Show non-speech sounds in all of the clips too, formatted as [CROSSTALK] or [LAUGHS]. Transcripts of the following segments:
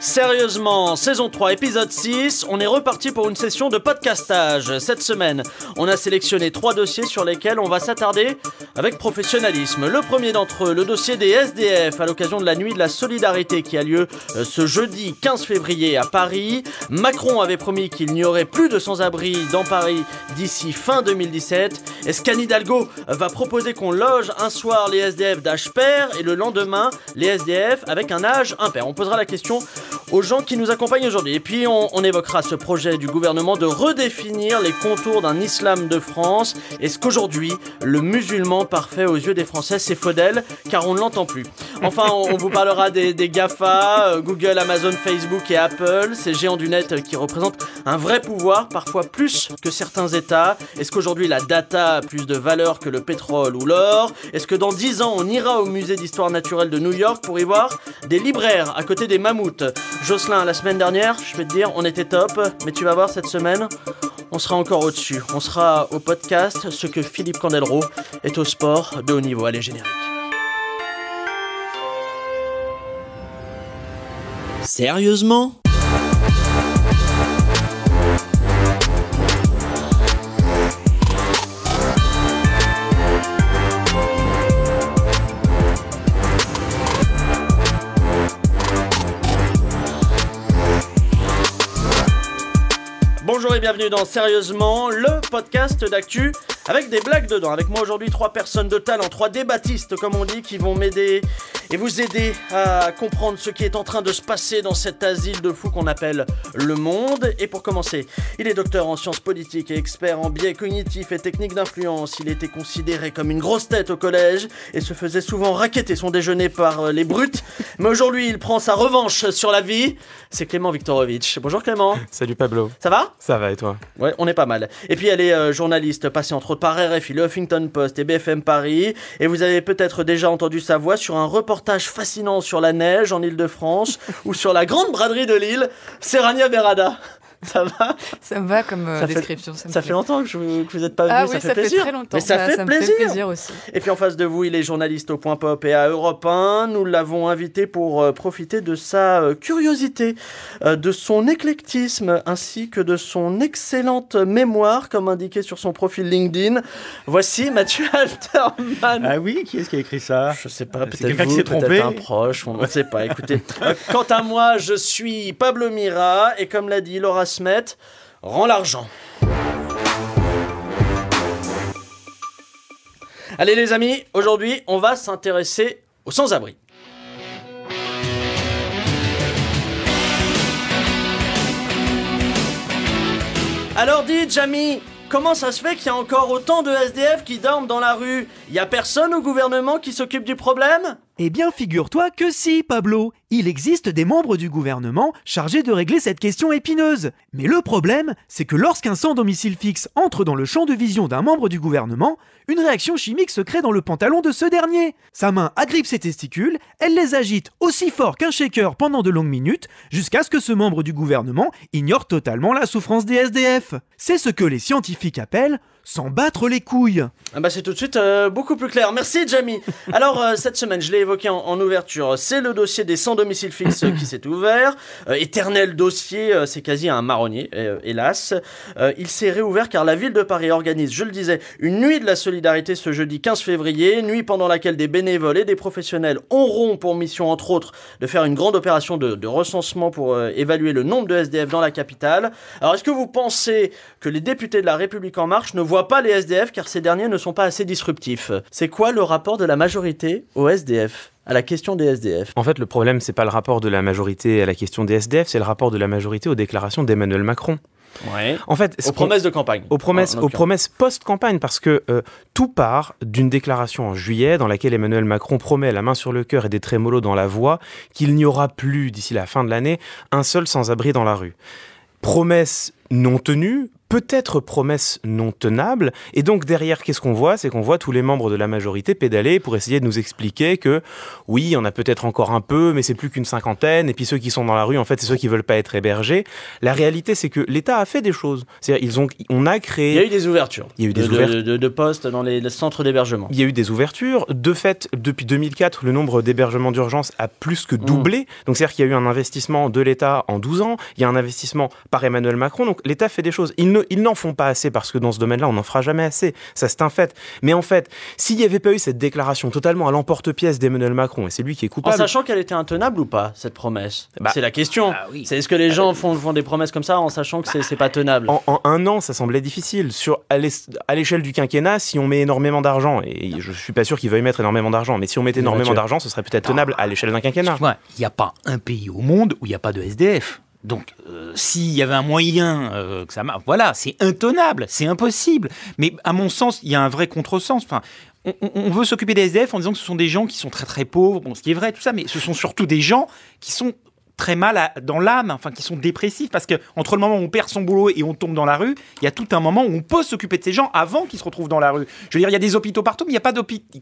Sérieusement, saison 3, épisode 6, on est reparti pour une session de podcastage. Cette semaine, on a sélectionné trois dossiers sur lesquels on va s'attarder avec professionnalisme. Le premier d'entre eux, le dossier des SDF à l'occasion de la nuit de la solidarité qui a lieu euh, ce jeudi 15 février à Paris. Macron avait promis qu'il n'y aurait plus de sans-abri dans Paris d'ici fin 2017. Est-ce qu'Anne Hidalgo va proposer qu'on loge un soir les SDF d'âge et le lendemain les SDF avec un âge impair? On posera la question aux gens qui nous accompagnent aujourd'hui. Et puis on, évoquera ce projet du gouvernement de redéfinir les contours d'un islam de France. Est-ce qu'aujourd'hui, le musulman parfait aux yeux des Français, c'est Faudel Car on ne l'entend plus. Enfin, on, vous parlera des, GAFA, euh, Google, Amazon, Facebook et Apple, ces géants du net qui représentent un vrai pouvoir, parfois plus que certains États. Est-ce qu'aujourd'hui la data a plus de valeur que le pétrole ou l'or? Est-ce que dans 10 ans, on ira au musée d'histoire naturelle de New York pour y voir des libraires à côté des mammouths? Jocelyn, la semaine dernière, je vais te dire, on était top, mais tu vas voir cette semaine, on sera encore au-dessus. On sera au podcast, ce que Philippe Candelro est au sport de haut niveau. Allez, générique. Sérieusement? Bienvenue dans Sérieusement, le podcast d'actu avec des blagues dedans. Avec moi aujourd'hui trois personnes de talent, trois débattistes comme on dit, qui vont m'aider et vous aider à comprendre ce qui est en train de se passer dans cet asile de fous qu'on appelle le monde. Et pour commencer, il est docteur en sciences politiques et expert en biais cognitifs et techniques d'influence. Il était considéré comme une grosse tête au collège et se faisait souvent raqueter son déjeuner par euh, les brutes. Mais aujourd'hui, il prend sa revanche sur la vie. C'est Clément Viktorovitch. Bonjour Clément. Salut Pablo. Ça va? Ça va et toi? Ouais, on est pas mal. Et puis elle est euh, journaliste passée entre autres par RFI, le Huffington Post et BFM Paris. Et vous avez peut-être déjà entendu sa voix sur un reportage fascinant sur la neige en Ile-de-France [LAUGHS] ou sur la grande braderie de Lille, Serrania Berada. Ça va Ça me va comme euh, description. ça, fait, longtemps que, vous n'êtes pas ah venu, ça, fait plaisir. Fait très longtemps. Mais ça, bah, fait, me plaisir. fait plaisir aussi. Et puis en face de vous, il est journaliste au Point Pop et à Europe 1. Nous l'avons invité pour euh, profiter de sa euh, curiosité, de son éclectisme ainsi que de son excellente mémoire, comme indiqué sur son profil LinkedIn. Voici Mathieu [LAUGHS] Alterman. Ah oui, qui est-ce qui a écrit ça? Je sais pas, peut-être vous, peut-être un proche, on ne sait pas. Écoutez, [LAUGHS] quant à moi, je suis Pablo Mira et comme l'a dit Laura Smet, rend l'argent. Allez les amis, aujourd'hui on va s'intéresser aux sans-abri. Alors dites, Jamie, comment ça se fait qu'il y a encore autant de SDF qui dorment dans la rue? Y a personne au gouvernement qui s'occupe du problème? Eh bien, figure-toi que si, Pablo. Il existe des membres du gouvernement chargés de régler cette question épineuse. Mais le problème, c'est que lorsqu'un sans domicile fixe entre dans le champ de vision d'un membre du gouvernement, une réaction chimique se crée dans le pantalon de ce dernier. Sa main agrippe ses testicules, elle les agite aussi fort qu'un shaker pendant de longues minutes, jusqu'à ce que ce membre du gouvernement ignore totalement la souffrance des SDF. C'est ce que les scientifiques appellent s'en battre les couilles. Ah bah c'est tout de suite euh, beaucoup plus clair. Merci Jamie. [LAUGHS] Alors euh, cette semaine, je l'ai évoqué en, ouverture, c'est le dossier des sans domicile fixe qui s'est ouvert. Euh, éternel dossier, c'est quasi un marronnier, hélas. il s'est réouvert car la ville de Paris organise, je le disais, une nuit de la solidarité ce jeudi 15 février, nuit pendant laquelle des bénévoles et des professionnels auront pour mission entre autres de faire une grande opération de, recensement pour évaluer le nombre de SDF dans la capitale. Alors est-ce que vous pensez que les députés de la République en marche ne voit pas les SDF car ces derniers ne sont pas assez disruptifs? C'est quoi le rapport de la majorité aux SDF à la question des SDF En fait, le problème, c'est pas le rapport de la majorité à la question des SDF, c'est le rapport de la majorité aux déclarations d'Emmanuel Macron. Ouais. En fait, aux promesses de campagne. Aux promesses, aux promesses post-campagne, parce que euh, tout part d'une déclaration en juillet dans laquelle Emmanuel Macron promet la main sur le cœur et des trémolos dans la voix qu'il n'y aura plus d'ici la fin de l'année un seul sans-abri dans la rue. Promesse non tenue, peut-être promesse non tenable. Et donc derrière, qu'est-ce qu'on voit? C'est qu'on voit tous les membres de la majorité pédaler pour essayer de nous expliquer que oui, on a peut-être encore un peu, mais c'est plus qu'une cinquantaine. Et puis ceux qui sont dans la rue, en fait, c'est ceux qui veulent pas être hébergés. La réalité, c'est que l'État a fait des choses. C'est-à-dire, ils ont, on a créé. Il y a eu des ouvertures. Il y a eu des de, ouvertures. de, de postes dans les, les centres d'hébergement. Il y a eu des ouvertures. De fait, depuis 2004, le nombre d'hébergements d'urgence a plus que doublé. Donc, c'est-à-dire qu'il y a eu un investissement de l'État en 12 ans. Il y a un investissement par Emmanuel Macron. Donc, l'État fait des choses. Ne, ils n'en font pas assez parce que dans ce domaine-là, on n'en fera jamais assez. Ça, c'est un fait. Mais en fait, s'il n'y avait pas eu cette déclaration totalement à l'emporte-pièce d'Emmanuel Macron, et c'est lui qui est En coupable. sachant qu'elle était intenable ou pas, cette promesse Bah, C'est la question. ah oui. C'est est-ce que les gens font, font des promesses comme ça en sachant que c'est, c'est pas tenable? En, en un an, ça semblait difficile. Sur, à l'échelle du quinquennat, si on met énormément d'argent, et je suis pas sûr qu'il veuille mettre énormément d'argent, mais si on mettait énormément d'argent, ce serait peut-être tenable à l'échelle d'un quinquennat. Il n'y a pas un pays au monde où il n'y a pas de SDF. Donc, euh, s'il y avait un moyen euh, que ça marche, voilà, c'est intenable, c'est impossible. Mais à mon sens, il y a un vrai contresens. Enfin, on, veut s'occuper des SDF en disant que ce sont des gens qui sont très très pauvres, bon, ce qui est vrai, tout ça, mais ce sont surtout des gens qui sont très mal à- dans l'âme, enfin qui sont dépressifs, parce que entre le moment où on perd son boulot et on tombe dans la rue, il y a tout un moment où on peut s'occuper de ces gens avant qu'ils se retrouvent dans la rue. Je veux dire, il y a des hôpitaux partout, mais il n'y a pas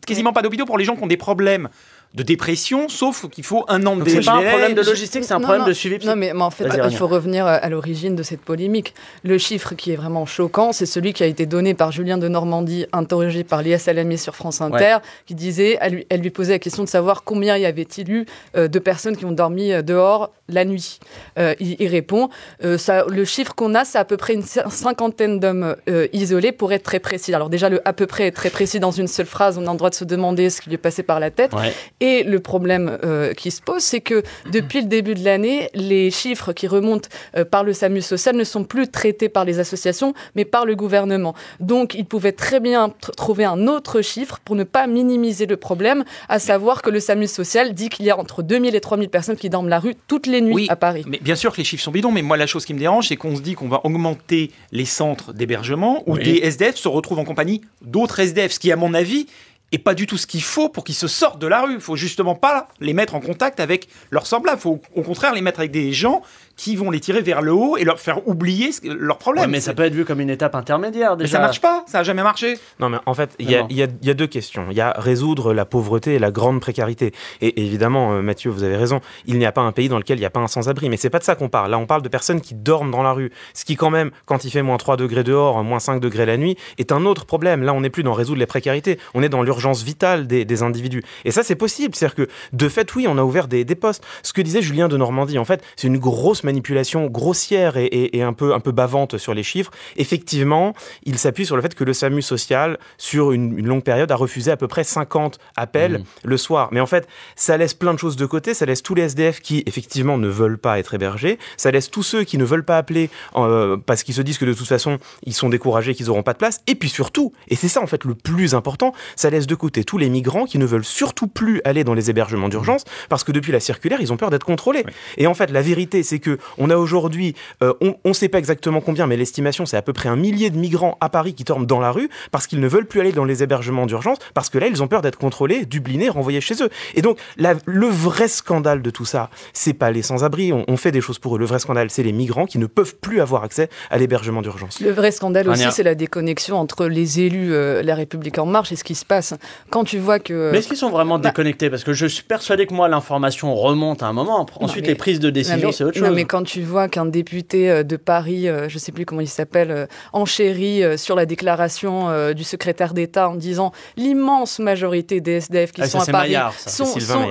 quasiment pas d'hôpitaux pour les gens qui ont des problèmes de dépression, sauf qu'il faut un an de Donc c'est pas un délai. problème de logistique, c'est un Non, problème non. de suivi Non, mais, mais en fait, il faut revenir à l'origine de cette polémique. Le chiffre qui est vraiment choquant, c'est celui qui a été donné par Julien de Normandie, interrogé par Léa Salami sur France Inter, qui disait, elle lui, elle lui posait la question de savoir combien y avait-il eu euh, de personnes qui ont dormi euh, dehors la nuit. Euh, il, il répond, euh, ça, le chiffre qu'on a, c'est à peu près une cin- cinquantaine d'hommes euh, isolés pour être très précis. Alors déjà, le à peu près est très précis dans une seule phrase, on a le droit de se demander ce qui lui est passé par la tête. Ouais. Et le problème euh, qui se pose, c'est que depuis le début de l'année, les chiffres qui remontent euh, par le SAMU social ne sont plus traités par les associations, mais par le gouvernement. Donc, il pouvait très bien tr- trouver un autre chiffre pour ne pas minimiser le problème, à savoir que le SAMU social dit qu'il y a entre 2000 et 3000 personnes qui dorment la rue toutes les nuits Oui, à Paris. Mais bien sûr que les chiffres sont bidons, mais moi la chose qui me dérange, c'est qu'on se dit qu'on va augmenter les centres d'hébergement où Oui. des SDF se retrouvent en compagnie d'autres SDF, ce qui à mon avis est pas du tout ce qu'il faut pour qu'ils se sortent de la rue. Il faut justement pas les mettre en contact avec leurs semblables. Il faut au contraire les mettre avec des gens qui vont les tirer vers le haut et leur faire oublier ce- leurs problèmes. Ouais, mais ça peut être vu comme une étape intermédiaire Mais déjà. ça marche pas, ça a jamais marché. Non, mais en fait, il y, a- y y deux questions. Il y a résoudre la pauvreté et la grande précarité. Et évidemment, euh, Mathieu, vous avez raison, il n'y a pas un pays dans lequel il n'y a pas un sans-abri. Mais c'est pas de ça qu'on parle. Là, on parle de personnes qui dorment dans la rue. Ce qui, quand même, quand il fait moins 3 degrés dehors, moins 5 degrés la nuit, est un autre problème. Là, on n'est plus dans résoudre les précarités. On est dans l'urgence vitale des, des individus. Et ça, c'est possible. C'est-à-dire que, de fait, oui, on a ouvert des, des postes. Ce que disait Julien de Normandie, en fait, c'est une grosse manipulation grossière et, et- et un, peu, un peu bavante sur les chiffres. Effectivement, il s'appuie sur le fait que le SAMU social, sur une, une longue période, a refusé à peu près 50 appels Mhm. le soir. Mais en fait, ça laisse plein de choses de côté. Ça laisse tous les SDF qui, effectivement, ne veulent pas être hébergés. Ça laisse tous ceux qui ne veulent pas appeler euh, parce qu'ils se disent que de toute façon, ils sont découragés, qu'ils n'auront pas de place. Et puis surtout, et c'est ça en fait le plus important, ça laisse de côté tous les migrants qui ne veulent surtout plus aller dans les hébergements d'urgence parce que depuis la circulaire, ils ont peur d'être contrôlés. Et en fait, la vérité, c'est que on a aujourd'hui, euh, on ne sait pas exactement combien, mais l'estimation, c'est à peu près un millier de migrants à Paris qui dorment dans la rue parce qu'ils ne veulent plus aller dans les hébergements d'urgence parce que là, ils ont peur d'être contrôlés, dublinés, renvoyés chez eux. Et donc, la- le vrai scandale de tout ça, c'est pas les sans-abri, on, on fait des choses pour eux. Le vrai scandale, c'est les migrants qui ne peuvent plus avoir accès à l'hébergement d'urgence. Le vrai scandale aussi, c'est la déconnexion entre les élus, euh, la République en marche et ce qui se passe. Quand tu vois que... Mais est-ce qu'ils sont vraiment Bah- déconnectés? Parce que je suis persuadé que moi, l'information remonte à un moment. Ensuite, mais- les prises de décision, mais- c'est autre non, chose. mais quand tu vois qu'un député euh, de Paris, euh, je sais plus comment il s'appelle, euh, enchérit sur la déclaration du secrétaire d'État en disant l'immense majorité des SDF qui Ah, sont à Paris Maillard, ça.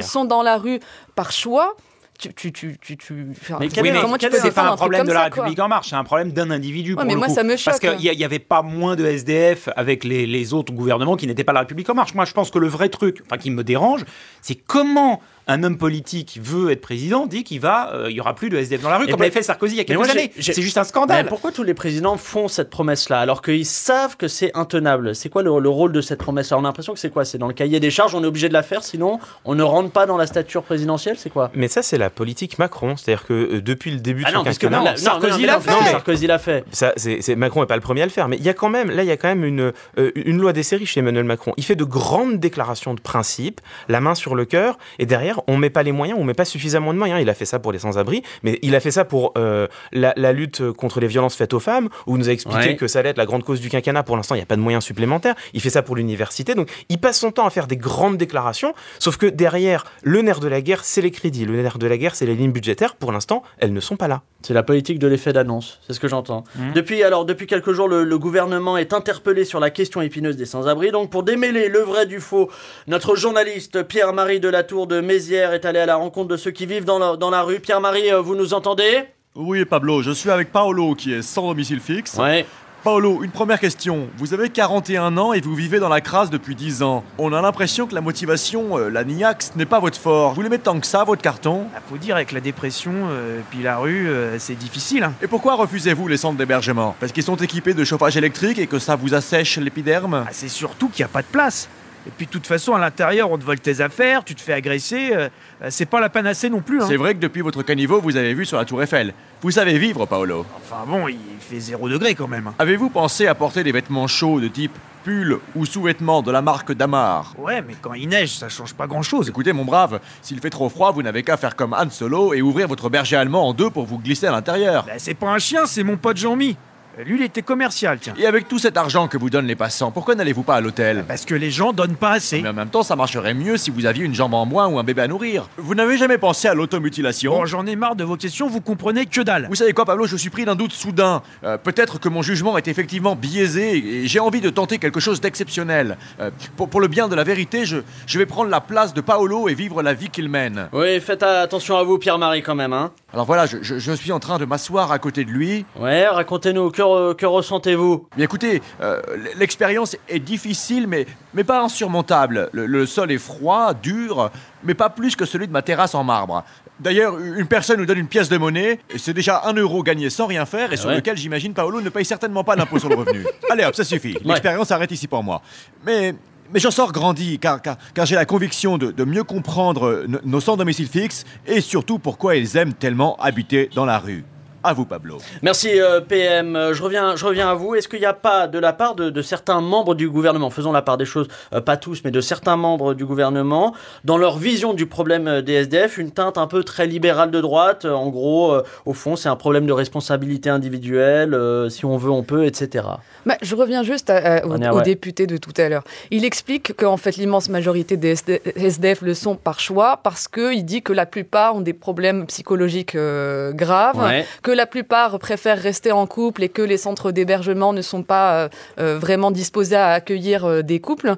sont, dans la rue par choix. Tu, tu, tu, tu, enfin, Mais Oui, mais comment tu peux est- c'est pas un problème de la ça, République en marche, c'est un problème d'un individu. pour mais le moi, coup. ça me Parce choque. qu'il n'y avait pas moins de SDF avec les, les autres gouvernements qui n'étaient pas la République en marche. Moi, je pense que le vrai truc, enfin, qui me dérange, c'est comment un homme politique qui veut être président dit qu'il va, euh, il y aura plus de SDF dans la rue, Et comme ben- l'avait fait Sarkozy il y a quelques moi, années. C'est juste un Mais scandale. pourquoi tous les présidents font cette promesse-là alors qu'ils savent que c'est intenable? C'est quoi le, le rôle de cette promesse-là On a l'impression que c'est quoi? C'est dans le cahier des charges, on est obligé de la faire, sinon on ne rentre pas dans la stature présidentielle, c'est quoi? Mais ça, c'est la politique Macron. C'est-à-dire que euh, depuis le début de Ah son non, parce que quinquennat, non, là- Sarkozy l'a fait. mais- Sarkozy l'a fait. Ça, c'est, c'est- Macron n'est pas le premier à le faire, mais il y a quand même, là, il y a quand même une, euh, une loi des séries chez Emmanuel Macron. Il fait de grandes déclarations de principe, la main sur le cœur, et derrière, derrière, on met pas les moyens, on met pas suffisamment de moyens. Il a fait ça pour les sans-abri, mais il a fait ça pour euh, la, la lutte contre les violences faites aux femmes, où il nous a expliqué Ouais. que ça allait être la grande cause du quinquennat. Pour l'instant, il n'y a pas de moyens supplémentaires. Il fait ça pour l'université. Donc, il passe son temps à faire des grandes déclarations, sauf que derrière, le nerf de la guerre, c'est les crédits. Le nerf de la guerre, c'est les lignes budgétaires. Pour l'instant, elles ne sont pas là. C'est la politique de l'effet d'annonce, c'est ce que j'entends. Mhm. Depuis alors, depuis quelques jours, le, le gouvernement est interpellé sur la question épineuse des sans-abri. Donc, pour démêler le vrai du faux, notre journaliste Pierre-Marie Delatour de Mézières est allé à la rencontre de ceux qui vivent dans la, dans la rue. Pierre-Marie, euh, vous nous entendez? Oui, Pablo, je suis avec Paolo qui est sans domicile fixe. Ouais. Paolo, une première question. Vous avez 41 ans et vous vivez dans la crasse depuis 10 ans. On a l'impression que la motivation, euh, la ce n'est pas votre fort. Vous l'aimez tant que ça, votre carton? Ah, faut dire, avec la dépression, euh, puis la rue, euh, c'est difficile. Hein. Et pourquoi refusez-vous les centres d'hébergement? Parce qu'ils sont équipés de chauffage électrique et que ça vous assèche l'épiderme? Ah, c'est surtout qu'il n'y a pas de place. Et puis de toute façon, à l'intérieur, on te vole tes affaires, tu te fais agresser. euh, euh, c'est pas la panacée non plus. Hein. C'est vrai que depuis votre caniveau, vous avez vu sur la tour Eiffel. Vous savez vivre, Paolo. Enfin bon, il fait zéro degré quand même. Avez-vous pensé à porter des vêtements chauds de type pull ou sous-vêtements de la marque Damar? Ouais, mais quand il neige, ça change pas grand chose. Écoutez, mon brave, s'il fait trop froid, vous n'avez qu'à faire comme Han Solo et ouvrir votre berger allemand en deux pour vous glisser à l'intérieur. Bah, c'est pas un chien, c'est mon pote Jean-Mi. Euh, Lui, il était commercial, tiens. Et avec tout cet argent que vous donnent les passants, pourquoi n'allez-vous pas à l'hôtel? Parce que les gens donnent pas assez. Mais en même temps, ça marcherait mieux si vous aviez une jambe en moins ou un bébé à nourrir. Vous n'avez jamais pensé à l'automutilation? Bon, j'en ai marre de vos questions, vous comprenez que dalle. Vous savez quoi, Pablo, je suis pris d'un doute soudain. Euh, Peut-être que mon jugement est effectivement biaisé et j'ai envie de tenter quelque chose d'exceptionnel. Euh, pour, pour le bien de la vérité, je, je vais prendre la place de Paolo et vivre la vie qu'il mène. Oui, faites attention à vous, Pierre-Marie, quand même. Hein. Alors voilà, je, je- je suis en train de m'asseoir à côté de lui. Ouais, racontez-nous, que, re- que ressentez-vous Mais écoutez, euh, l'expérience est difficile, mais, mais pas insurmontable. Le, le sol est froid, dur, mais pas plus que celui de ma terrasse en marbre. D'ailleurs, une personne nous donne une pièce de monnaie, et c'est déjà un euro gagné sans rien faire, et sur lequel j'imagine Paolo ne paye certainement pas l'impôt sur le revenu. [LAUGHS] Allez hop, ça suffit. L'expérience s'arrête ici pour moi. Mais, mais j'en sors grandi, car, car, car j'ai la conviction de, de mieux comprendre euh, nos- nos sans domicile fixe, et surtout pourquoi ils aiment tellement habiter dans la rue. À vous, Pablo. Merci euh, PM. Euh, Je reviens, je reviens à vous. Est-ce qu'il n'y a pas de la part de, de certains membres du gouvernement, faisons la part des choses, euh, pas tous, mais de certains membres du gouvernement, dans leur vision du problème des SDF, une teinte un peu très libérale de droite En gros, euh, au fond, c'est un problème de responsabilité individuelle. euh, si on veut, on peut, etc. Bah, je reviens juste à- à- au, député de tout à l'heure. Il explique qu'en fait l'immense majorité des SD SDF le sont par choix parce qu'il dit que la plupart ont des problèmes psychologiques euh, graves, Ouais. que la plupart préfèrent rester en couple et que les centres d'hébergement ne sont pas euh, euh, vraiment disposés à accueillir euh, des couples.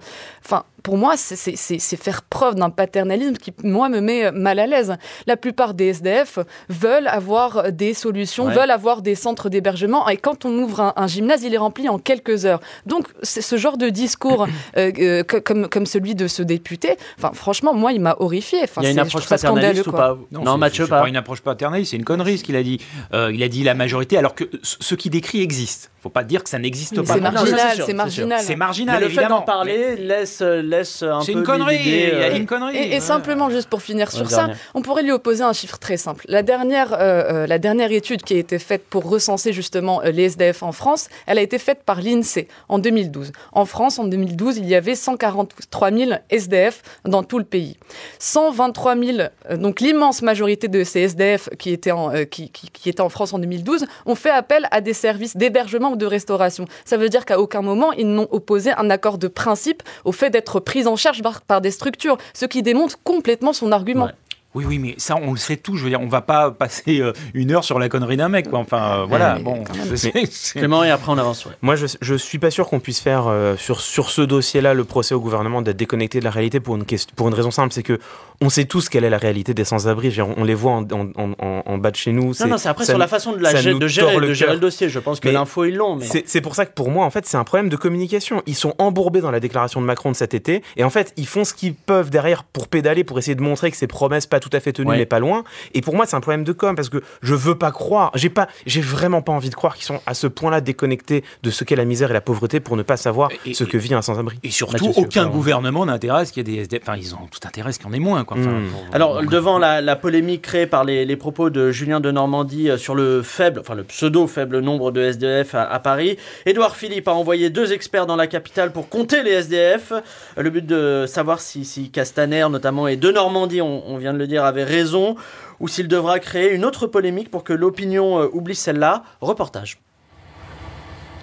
Pour moi, c'est- faire preuve d'un paternalisme qui, moi, me met mal à l'aise. La plupart des SDF veulent avoir des solutions, Ouais. veulent avoir des centres d'hébergement. Et quand on ouvre un, un gymnase, il est rempli en quelques heures. Donc, ce genre de discours [CLEARS THROAT] euh, euh, comme, comme celui de ce député, enfin, franchement, moi, il m'a horrifié. Enfin, Il y a une approche paternaliste ou pas? Non, c'est- Mathieu, pas. pas? une approche paternaliste, c'est une connerie ce qu'il a dit. Euh, il a dit la majorité, alors que ce ce qu'il décrit existe. Faut pas dire que ça n'existe pas. C'est ça, c'est marginal, c'est c'est marginal. C'est Mais marginal, le fait d'en parler laisse, laisse un C'est peu une connerie. Il y a euh, une connerie. Et, et Ouais. simplement, juste pour finir sur Ouais, ça, dernier. on pourrait lui opposer un chiffre très simple. La dernière, euh, euh, la dernière étude qui a été faite pour recenser justement les SDF en France, elle a été faite par l'INSEE en 2012. En France, en 2012, il y avait 143 000 SDF dans tout le pays. 123 000, euh, donc l'immense majorité de ces SDF qui étaient, en, euh, qui, qui- qui étaient en France en 2012, ont fait appel à des services d'hébergement de restauration. Ça veut dire qu'à aucun moment, ils n'ont opposé un accord de principe au fait d'être pris en charge par, des structures, ce qui démontre complètement son argument. Oui, oui, mais ça, on le sait tout. Je veux dire, on va pas [LAUGHS] passer euh, une heure sur la connerie d'un mec. Quoi. Enfin, euh, voilà. mais Bon, [LAUGHS] Clément, et après on avance. ouais. Moi, je, je suis pas sûr qu'on puisse faire euh, sur, sur ce dossier-là le procès au gouvernement d'être déconnecté de la réalité pour une, question, pour une raison simple, c'est que on sait tous quelle est la réalité des sans-abri. On les voit en, en, en, en bas de chez nous. Non, non, c'est après ça sur la façon de, la gérer, le de gérer le dossier. Je pense que Mais l'info, ils l'ont. Mais... C'est c'est pour ça que pour moi, en fait, c'est un problème de communication. Ils sont embourbés dans la déclaration de Macron de cet été, et en fait, ils font ce qu'ils peuvent derrière pour pédaler, pour essayer de montrer que ces promesses pas tout à fait tenu, Ouais. mais pas loin. Et pour moi, c'est un problème de com parce que je veux pas croire, j'ai pas, j'ai vraiment pas envie de croire qu'ils sont à ce point-là déconnectés de ce qu'est la misère et la pauvreté pour ne pas savoir Et- ce que vit un sans-abri. Et surtout, Mathieu, aucun autre. gouvernement n'intéresse qu'il y ait des SDF. Enfin, ils ont tout intérêt à ce qu'il y en ait moins. Quoi. Enfin, Mm. pour- Alors, devant la, la polémique créée par les, les propos de Julien de Normandie euh, sur le faible, enfin le pseudo-faible nombre de SDF à, à Paris, Édouard Philippe a envoyé deux experts dans la capitale pour compter les SDF. Euh, Le but de savoir si, si Castaner, notamment, et de Normandie, on, on vient de le dire, avait raison, ou s'il devra créer une autre polémique pour que l'opinion euh, oublie celle-là. Reportage.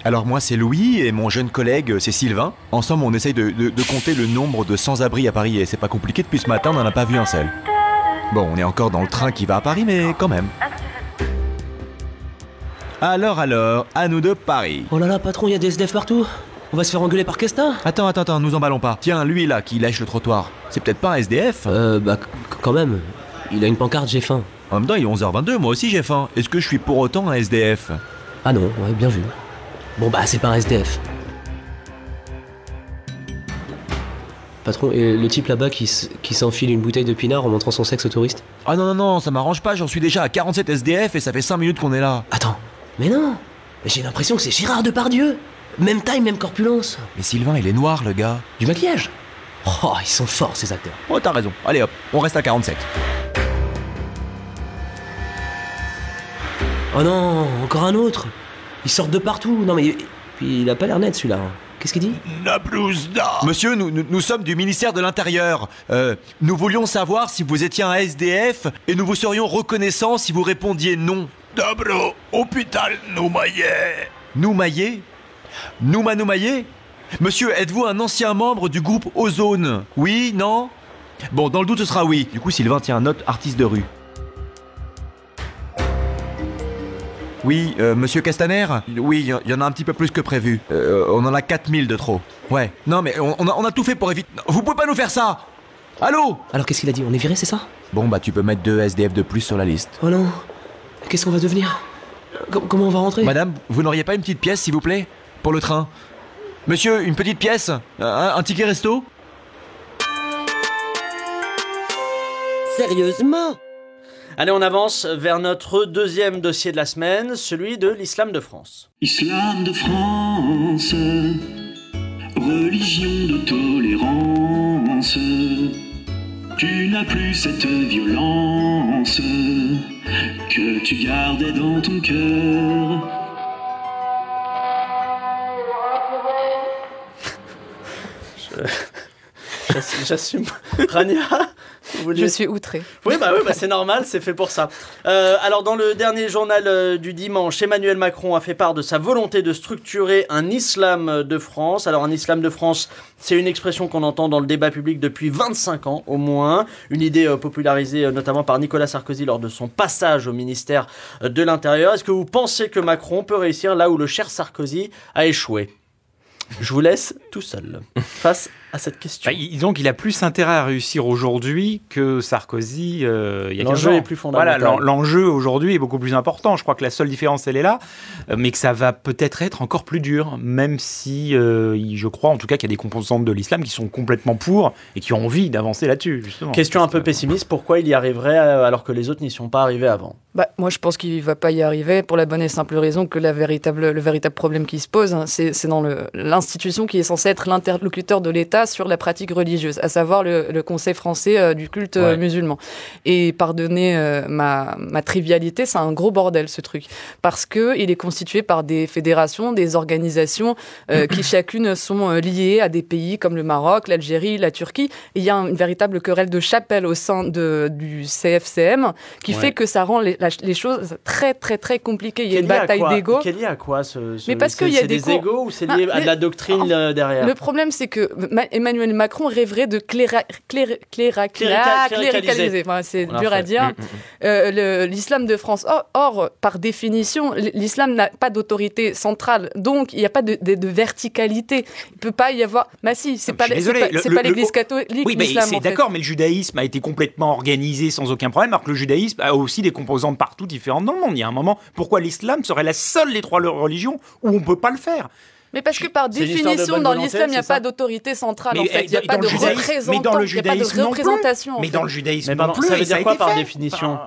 Alors moi c'est Louis et mon jeune collègue euh, c'est Sylvain. Ensemble on essaye de, de- de compter le nombre de sans-abri à Paris et c'est pas compliqué depuis ce matin on n'en a pas vu un seul. Bon on est encore dans le train qui va à Paris mais quand même. Alors alors, à nous de Paris. Oh là là, patron, il y a des SDF partout. On va se faire engueuler par Castin Attends, attends, attends, nous emballons pas. Tiens, lui là qui lèche le trottoir, c'est peut-être pas un SDF Euh, bah, quand même. Il a une pancarte, j'ai faim. En même temps il est 11h22, moi aussi j'ai faim. Est-ce que je suis pour autant un SDF Ah non, ouais, bien vu. Bon bah, c'est pas un SDF. Patron, et le type là-bas qui, s- qui s'enfile une bouteille de pinard en montrant son sexe aux touristes Ah non, non, non, ça m'arrange pas, j'en suis déjà à 47 SDF et ça fait 5 minutes qu'on est là. Attends, mais non Mais J'ai l'impression que c'est Gérard Depardieu Même taille, même corpulence Mais Sylvain il est noir le gars. Du maquillage Oh, ils sont forts ces acteurs Oh t'as raison, allez hop, on reste à 47. Oh non, encore un autre Ils sortent de partout Non mais... Puis il a pas l'air net celui-là. Qu'est-ce qu'il dit? Monsieur, nous, nous, nous sommes du ministère de l'Intérieur. Euh, nous voulions savoir si vous étiez un SDF et nous vous serions reconnaissants si vous répondiez non. Dobro, hôpital Noumaillé. Noumaillé? Nouma Noumaillé Monsieur, êtes-vous un ancien membre du groupe Ozone? Oui Non? Bon, dans le doute, ce sera oui. Du coup, Sylvain tient note artiste de rue. Oui, euh, monsieur Castaner? Oui, il y, en a un petit peu plus que prévu. Euh, on en a 4000 de trop. Ouais. Non, mais on, on a, on a tout fait pour éviter. Vous pouvez pas nous faire ça Allô? Alors qu'est-ce qu'il a dit? On est viré, c'est ça? Bon, bah, tu peux mettre deux SDF de plus sur la liste. Oh non Qu'est-ce qu'on va devenir? Com- Comment on va rentrer? Madame, vous n'auriez pas une petite pièce, s'il vous plaît? Pour le train Monsieur, une petite pièce un, un ticket resto? Sérieusement? Allez, on avance vers notre deuxième dossier de la semaine, celui de l'islam de France. Islam de France, religion de tolérance. Tu n'as plus cette violence que tu gardais dans ton cœur. J'assume. [LAUGHS] Rania vouliez- Je suis outré. Oui, bah oui, bah c'est normal, c'est fait pour ça. Euh, alors, dans le dernier journal euh, du dimanche, Emmanuel Macron a fait part de sa volonté de structurer un islam de France. Alors, un islam de France, c'est une expression qu'on entend dans le débat public depuis 25 ans au moins. Une idée euh, popularisée notamment par Nicolas Sarkozy lors de son passage au ministère de l'Intérieur. Est-ce que vous pensez que Macron peut réussir là où le cher Sarkozy a échoué? Je vous laisse tout seul face à cette question. Bah, il- donc, il a plus intérêt à réussir aujourd'hui que Sarkozy euh, il y a 15 L'enjeu est plus fondamental. Voilà, l'enjeu aujourd'hui est beaucoup plus important. Je crois que la seule différence, elle est là, euh, mais que ça va peut-être être encore plus dur, même si euh, je crois en tout cas qu'il y a des composantes de l'islam qui sont complètement pour et qui ont envie d'avancer là-dessus, justement. Question un peu pessimiste, pourquoi il y arriverait alors que les autres n'y sont pas arrivés avant? Bah, moi, je pense qu'il va pas y arriver pour la bonne et simple raison que la véritable, le véritable problème qui se pose, hein, c'est c'est dans le- l'institution qui est censée être l'interlocuteur de l'État sur la pratique religieuse, à savoir le, le Conseil français euh, du culte euh, Ouais. musulman. Et pardonnez euh, ma, ma trivialité, c'est un gros bordel ce truc, parce que il est constitué par des fédérations, des organisations [CLEARS THROAT] qui chacune sont liées à des pays comme le Maroc, l'Algérie, la Turquie. Il y a une véritable querelle de chapelle au sein de, du CFCM qui Ouais. fait que ça rend les, la- les choses très très très compliquées. Il y a une bataille d'ego. Quel lié à quoi ce, ce- Mais parce qu'il y a des égos ou c'est Ah, lié à de la doctrine en- derrière? Le problème, c'est que Emmanuel Macron rêverait de ah, cléricaliser. c'est dur à dire. Mm, mm, mm. Euh, L'islam de France. Or, or, par définition, l'islam n'a pas d'autorité centrale, donc il n'y a pas de, de- de verticalité. Il peut pas y avoir. Bah si, c'est pas, l'Église catholique, Oui, mais l'islam. c'est en fait. d'accord, mais le judaïsme a été complètement organisé sans aucun problème, alors que le judaïsme a aussi des composantes partout différentes dans le monde. Il y a un moment, pourquoi l'islam serait la seule des trois religions où on peut pas le faire? Mais parce que par définition, dans l'islam, il n'y a pas d'autorité centrale. Mais, en fait, il n'y a pas de représentant. mais dans le il n'y a pas de judaïsme non plus. représentation. Mais dans le judaïsme Mais non pardon, plus. ça veut dire quoi par définition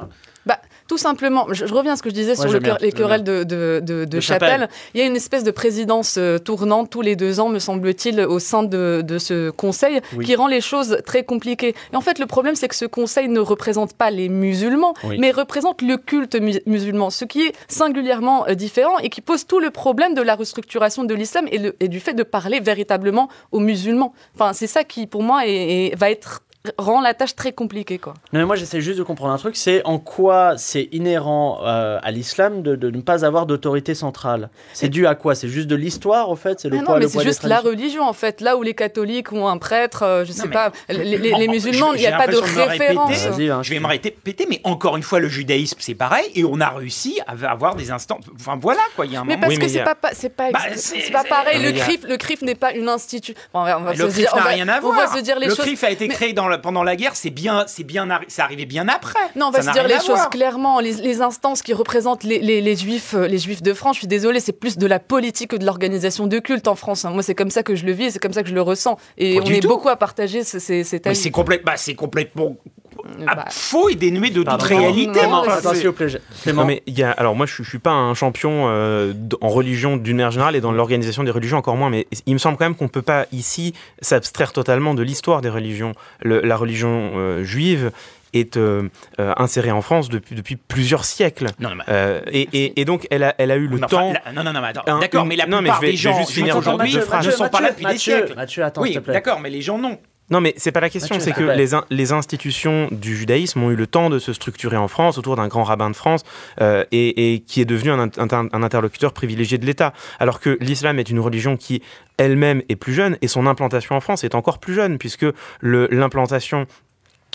Bah, tout simplement, je, je reviens à ce que je disais sur le bien, les bien. querelles de, de, de, de chapelle. Il y a une espèce de présidence euh, tournante tous les deux ans, me semble-t-il, au sein de, de ce conseil, Oui. qui rend les choses très compliquées. Et en fait, le problème, c'est que ce conseil ne représente pas les musulmans, Oui. mais représente le culte mu- musulman, ce qui est singulièrement euh, différent et qui pose tout le problème de la restructuration de l'islam et, du fait de parler véritablement aux musulmans. Enfin, c'est ça qui, pour moi, est- est- va être rend la tâche très compliquée, quoi. Non, mais moi j'essaie juste de comprendre un truc, c'est en quoi c'est inhérent euh, à l'islam de, de ne pas avoir d'autorité centrale. C'est dû à quoi? C'est juste de l'histoire au fait? C'est le Mais poids, non, mais c'est juste la religion en fait. Là où les catholiques ont un prêtre, euh, je sais mais- pas, les, les- les musulmans, il n'y a pas de référence. répéter. Hein, Je vais me répéter, mais encore une fois, le judaïsme, c'est pareil, et on a réussi à avoir des instants. Enfin voilà, quoi, il y a un Mais moment. parce Oui, que mais il y c'est a- pas, c'est pas, Bah, c'est pas pareil. Le CRIF, le CRIF n'est pas une institution. On va, se CRIF dire, rien à voir. le. CRIF a été créé dans pendant la guerre, c'est bien, c'est bien, c'est arrivé bien après. Non, on va se dire les choses clairement. Les, les instances qui représentent les, les, les juifs, euh, les juifs de France, je suis désolée, c'est plus de la politique que de l'organisation de culte en France. hein. Moi, c'est comme ça que je le vis, et c'est comme ça que je le ressens. Et Pas on est tout. beaucoup à partager ce- ces, c'est complète, bah, c'est complètement bah, faux et dénué de toute Pardon. réalité. Enfin, Clément. Non, mais il y a, alors moi je, suis- je suis pas un champion euh, en religion d'une manière générale et dans l'organisation des religions encore moins, mais il me semble quand même qu'on peut pas ici s'abstraire totalement de l'histoire des religions. Le- la religion euh, juive est euh, euh, insérée en France depuis, depuis plusieurs siècles. Non, non, mais- Euh, et, et- et donc elle a, elle a eu le mais enfin, temps. la- non, non, non, mais attends. Un- D'accord, une- mais la non, mais plupart je vais- des gens aujourd'hui ne sont pas là depuis des Mathieu, siècles. Mathieu, attends, Oui, s'il te plaît. d'accord, mais les gens non. Non, mais c'est pas la question. C'est que te plaît. les, in- les institutions du judaïsme ont eu le temps de se structurer en France autour d'un grand rabbin de France euh, et, et qui est devenu un, inter- un interlocuteur privilégié de l'État. Alors que l'islam est une religion qui elle-même est plus jeune et son implantation en France est encore plus jeune puisque l'implantation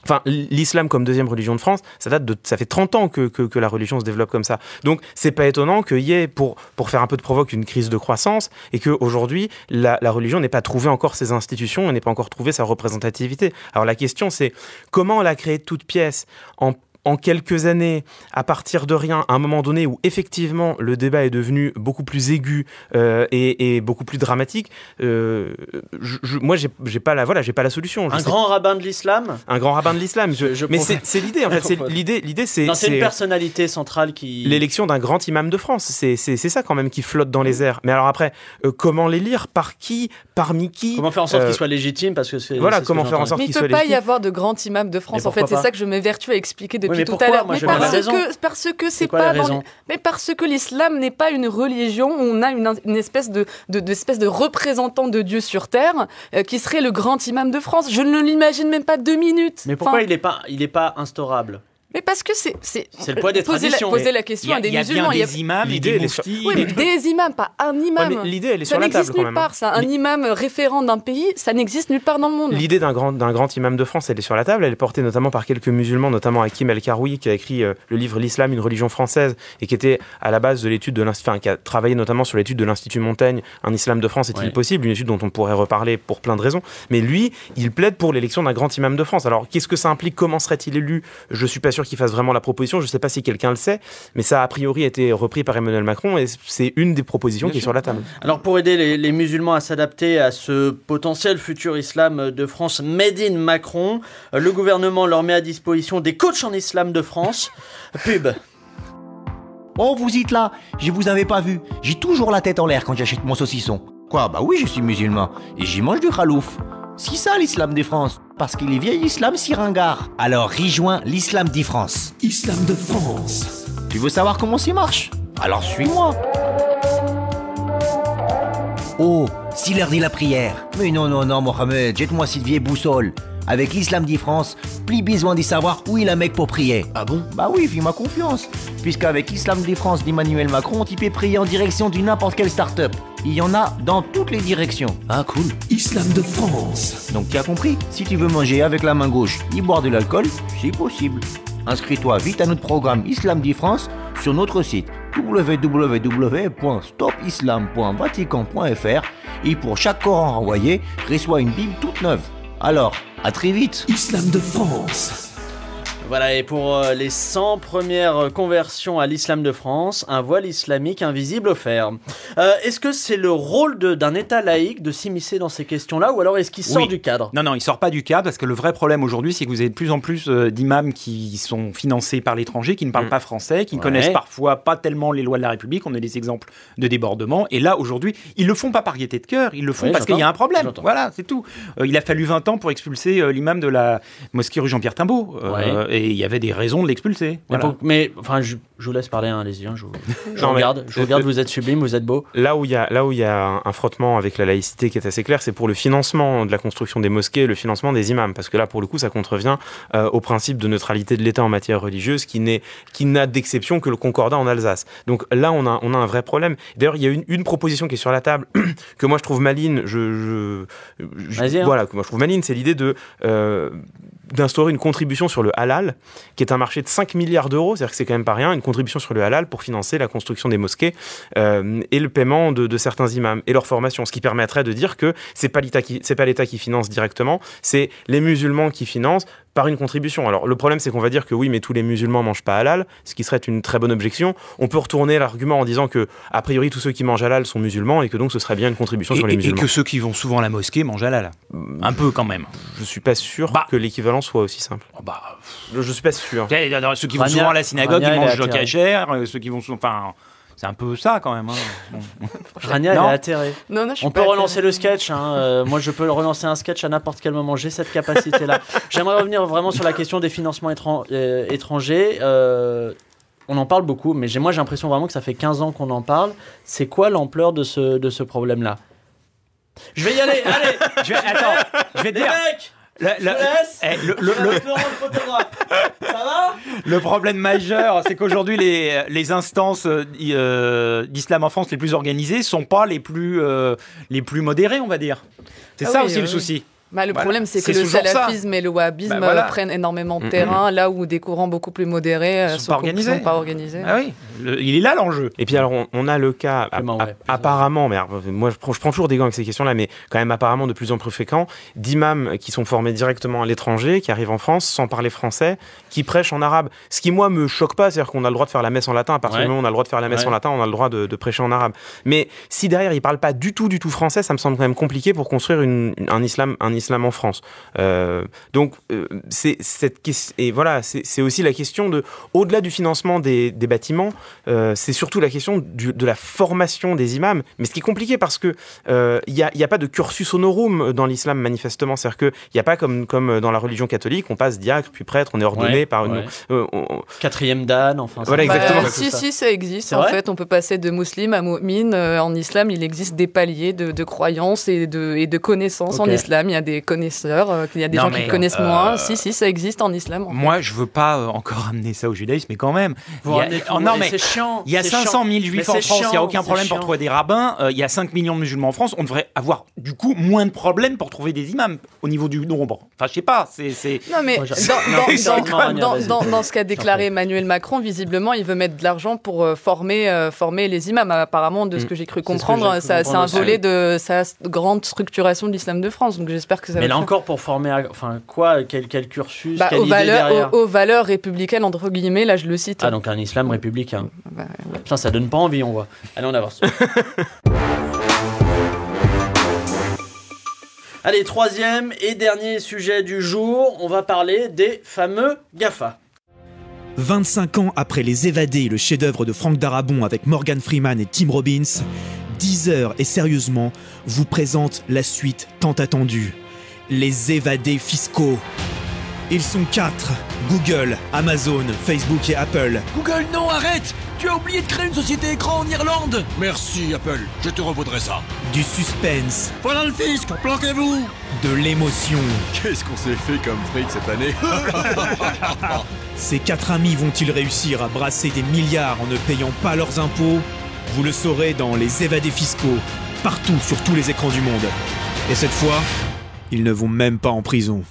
Enfin, l'islam comme deuxième religion de France, ça date de, ça fait 30 ans que, que, que la religion se développe comme ça. Donc, c'est pas étonnant qu'il y ait, pour, pour faire un peu de provoque, une crise de croissance et qu'aujourd'hui, la, la religion n'ait pas trouvé encore ses institutions et n'ait pas encore trouvé sa représentativité. Alors, la question, c'est comment la créer de toute pièce en en quelques années, à partir de rien, à un moment donné où effectivement le débat est devenu beaucoup plus aigu euh, et, et beaucoup plus dramatique, euh, je, je- moi j'ai pas la voilà, j'ai pas la solution. Je Un sais- grand rabbin de l'islam? Un grand rabbin de l'islam. Mais c'est l'idée en fait. C'est [LAUGHS] l'idée. L'idée c'est Non, c'est une personnalité centrale qui. l'élection d'un grand imam de France. C'est ça quand même qui flotte dans les airs. Mais alors après, euh, comment les lire? Par qui? Parmi qui? Comment faire en sorte Euh, qu'il soit légitime Parce que c'est. voilà, comment faire en sorte Mais il qu'il ne soit peut pas y légitime avoir de grand imam de France. Mais En fait, c'est ça que je m'évertue à expliquer depuis mais tout à l'heure. Mais parce que, parce que c'est pas dans Mais parce que l'islam n'est pas une religion où on a une, une espèce de, de, de- espèce de représentant de Dieu sur terre euh, qui serait le grand imam de France. Je ne l'imagine même pas deux minutes. Mais pourquoi Enfin, il n'est pas, il est pas instaurable? Mais parce que c'est. C'est C'est le poids des poser traditions. La, poser la question y a, à des il y a musulmans. bien il y a- des imams L'idée, elle est sur-. Oui, mais des- imams, pas un imam. L'idée, elle est ça sur la table n'existe quand nulle même. hein. part, ça. Un imam référent d'un pays, ça n'existe nulle part dans le monde. L'idée d'un grand, d'un grand imam de France, elle est sur la table. Elle est portée notamment par quelques musulmans, notamment Hakim El Karoui, qui a écrit euh, le livre L'islam, une religion française, et qui était à la base de l'étude de l'Institut, enfin, qui a travaillé notamment sur l'étude de l'Institut Montaigne, un islam de France est-il Ouais. possible Une étude dont on pourrait reparler pour plein de raisons. Mais lui, il plaide pour l'élection d'un grand imam de France. Alors, qu'est-ce que ça implique? Comment serait-il élu? Je suis pas sûr qu'il fasse vraiment la proposition. Je sais pas si quelqu'un le sait, mais ça a a priori été repris par Emmanuel Macron, et c'est une des propositions qui est sur la table. Alors pour aider les, les musulmans à s'adapter à ce potentiel futur islam de France made in Macron, le gouvernement leur met à disposition des coachs en islam de France. [LAUGHS] Pub. Oh, vous êtes là Je vous avais pas vu. J'ai toujours la tête en l'air quand j'achète mon saucisson. Quoi? Bah oui, je suis musulman. Et j'y mange du khalouf. C'est ça l'islam des France. Parce qu'il est vieil islam si ringard. Alors rejoins l'islam des France. Islam de France. Tu veux savoir comment ça marche? Alors suis-moi. Oh, c'est l'heure de la prière. Mais non, non, non, Mohamed, jette-moi cette vieille boussole. Avec l'islam dit France, plus besoin de savoir où est la mec pour prier. Ah bon? Bah oui, fais-moi confiance. Puisqu'avec l'islam des France d'Emmanuel Macron, tu peux prier en direction d'une n'importe quelle start-up. Il y en a dans toutes les directions. Ah cool. Islam de France. Donc tu as compris, si tu veux manger avec la main gauche et boire de l'alcool, c'est possible. Inscris-toi vite à notre programme Islam dit France sur notre site www.stopislam.vatican.fr et pour chaque Coran renvoyé, reçois une Bible toute neuve. Alors, à très vite Islam de France. Voilà, et pour euh, les 100 premières conversions à l'islam de France, un voile islamique invisible offert. Euh, est-ce que c'est le rôle de- d'un État laïque de s'immiscer dans ces questions-là, ou alors est-ce qu'il sort Oui. du cadre? Non, non, il sort pas du cadre parce que le vrai problème aujourd'hui, c'est que vous avez de plus en plus euh, d'imams qui sont financés par l'étranger, qui ne parlent Mm. pas français, qui ne Ouais. connaissent parfois pas tellement les lois de la République. On a des exemples de débordement. Et là, aujourd'hui, ils le font pas par gaieté de cœur, ils le font Oui, parce qu'il y a un problème. j'entends. Voilà, c'est tout. Euh, il a fallu 20 ans pour expulser euh, l'imam de la mosquée rue Jean-Pierre Timbaud. Et il y avait des raisons de l'expulser. Mais, Voilà. pour- mais, enfin, je, je vous laisse parler, hein, allez-y, hein, je, vous- je Non, vous mais- regarde, je regarde, euh, vous êtes sublime, vous êtes beau. Là où il y a, là où il y a un, un frottement avec la laïcité qui est assez clair, c'est pour le financement de la construction des mosquées, le financement des imams, parce que là, pour le coup, ça contrevient euh, au principe de neutralité de l'État en matière religieuse, qui n'est, qui n'a d'exception que le concordat en Alsace. Donc là, on a, on a un vrai problème. D'ailleurs, il y a une, une proposition qui est sur la table [CLEARS THROAT] que moi je trouve maligne. Je, je, hein. voilà, que moi je trouve maligne, c'est l'idée de euh, d'instaurer une contribution sur le halal, qui est un marché de 5 milliards d'euros, c'est-à-dire que c'est quand même pas rien, une contribution sur le halal pour financer la construction des mosquées euh, et le paiement de, certains imams et leur formation, ce qui permettrait de dire que c'est pas pas l'État qui finance directement, c'est les musulmans qui financent par une contribution. Alors le problème c'est qu'on va dire que oui, mais tous les musulmans mangent pas halal, ce qui serait une très bonne objection. On peut retourner l'argument en disant que a priori tous ceux qui mangent halal sont musulmans et que donc ce serait bien une contribution Et, sur les et- et musulmans. que ceux qui vont souvent à la mosquée mangent halal. Un peu quand même. Je suis pas sûr Bah. que l'équivalent soit aussi simple. Oh, bah, Je, suis pas sûr. Ceux qui vont Rania- souvent à la synagogue, Rania, ils mangent le cachère. euh, Ceux qui vont souvent. Enfin, c'est un peu ça quand même. hein. [LAUGHS] Rania, elle est atterrée. Non, non, je suis On peut relancer atterrée. le sketch. hein, euh, moi, je peux relancer un sketch à n'importe quel moment. J'ai cette capacité-là. [LAUGHS] J'aimerais revenir vraiment sur la question des financements étran- euh, étrangers. Euh, on en parle beaucoup, mais moi, j'ai l'impression vraiment que ça fait 15 ans qu'on en parle. C'est quoi l'ampleur de ce, de ce problème-là? Je vais y aller. Allez, Je vais, attends, je vais dire. mecs, le- je le- vous laisse. eh, le- Je le- vais le- avec Laurent, le photographe. Ça va Le problème majeur, c'est qu'aujourd'hui, les, les instances euh, euh, d'islam en France les plus organisées sont pas les plus, euh, les plus modérées, on va dire. C'est Ah ça oui, aussi oui, le oui. souci. Bah, le Voilà. problème, c'est que le ça. salafisme et le wahhabisme Bah, voilà. prennent énormément de Mm, terrain, là où des courants beaucoup plus modérés euh, Sont sont, pas organisés. sont pas organisés. Ah oui, le- il est là l'enjeu. Et puis alors on, on a le cas a- Clément, a- ouais. apparemment, mais alors, moi je prends, je prends toujours des gants avec ces questions-là, mais quand même apparemment de plus en plus fréquent, d'imams qui sont formés directement à l'étranger, qui arrivent en France sans parler français, qui prêchent en arabe. Ce qui moi me choque pas, c'est-à-dire qu'on a le droit de faire la messe en latin. À partir Ouais. du moment où on a le droit de faire la messe Ouais. en latin, on a le droit de, de prêcher en arabe. Mais si derrière ils parlent pas du tout, du tout français, ça me semble quand même compliqué pour construire une- une- un islam, un islam en France. Euh, donc euh, c'est cette question et voilà, c'est aussi la question de au-delà du financement des, des bâtiments, euh, c'est surtout la question du- de la formation des imams. Mais ce qui est compliqué parce que euh, il n'y a, il y a pas de cursus honorum dans l'islam manifestement, c'est-à-dire que il n'y a pas comme comme dans la religion catholique, on passe diacre puis prêtre, on est ordonné Ouais, par une. ouais. euh, on- Quatrième Dan, enfin. Voilà, Bah, exactement. tout si, ça. si, ça existe. En fait, on peut passer de musulman à mu'min. Euh, en islam, il existe des paliers de, de croyances et de, et de connaissances en islam. Il y a des connaisseurs, euh, il y a des Non, gens qui connaissent euh, moins. Si, si, ça existe en islam. en fait. Moi, je veux pas euh, encore amener ça au judaïsme, mais quand même. Vous Il y a- oh, non, mais c'est chiant. Il y a c'est 500 chiant. 000 Mais juifs en France, il n'y a aucun problème pour trouver des rabbins. Euh, il y a 5 millions de musulmans en France, on devrait avoir du coup moins de problèmes pour trouver des imams au niveau du nombre. Enfin, je sais pas, c'est. c'est- Non, mais dans, ce qu'a déclaré Emmanuel Macron, visiblement, il veut mettre de l'argent pour euh, former, euh, former les imams. Apparemment, de ce Mm. que j'ai cru comprendre, ça- c'est un volet de sa grande structuration de l'islam de France. Donc j'espère que ça Mais va là faire. encore pour former, à- enfin quoi, quel, quel cursus, Bah, quelle aux, idée valeurs, derrière aux, aux valeurs républicaines, entre guillemets, là je le cite. Ah donc un islam républicain. Bah, ouais. Putain, ça donne pas envie, on voit. Allez, on avance. [LAUGHS] Allez, troisième et dernier sujet du jour, on va parler des fameux GAFA. 25 ans après Les Évadés et le chef-d'œuvre de Frank Darabont avec Morgan Freeman et Tim Robbins, Deezer et sérieusement vous présente la suite tant attendue. Les Évadés fiscaux. Ils sont quatre Google, Amazon, Facebook et Apple. Google, non, arrête Tu as oublié de créer une société écran en Irlande Merci, Apple, je te revaudrai ça. Du suspense, Voilà le fisc, planquez-vous de l'émotion. Qu'est-ce qu'on s'est fait comme fric cette année? [LAUGHS] Ces quatre amis vont-ils réussir à brasser des milliards en ne payant pas leurs impôts? Vous le saurez dans Les Évadés fiscaux, partout sur tous les écrans du monde. Et cette fois, ils ne vont même pas en prison.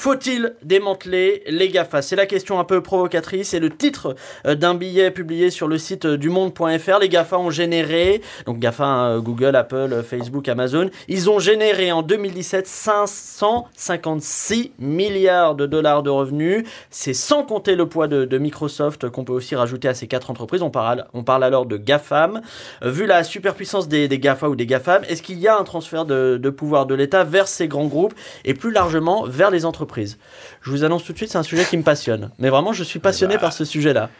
Faut-il démanteler les GAFA? C'est la question un peu provocatrice et le titre euh, d'un billet publié sur le site euh, du monde.fr. Les GAFA ont généré, donc GAFA, hein, Google, Apple, Facebook, Amazon, ils ont généré en 2017 556 milliards de dollars de revenus. C'est sans compter le poids de, Microsoft qu'on peut aussi rajouter à ces quatre entreprises. On parle, alors de GAFAM. Euh, vu la superpuissance des, GAFA ou des GAFAM, est-ce qu'il y a un transfert de pouvoir de l'État vers ces grands groupes et plus largement vers les entreprises? Je vous annonce tout de suite, c'est un sujet qui me passionne. Mais vraiment, je suis passionné par ce sujet-là.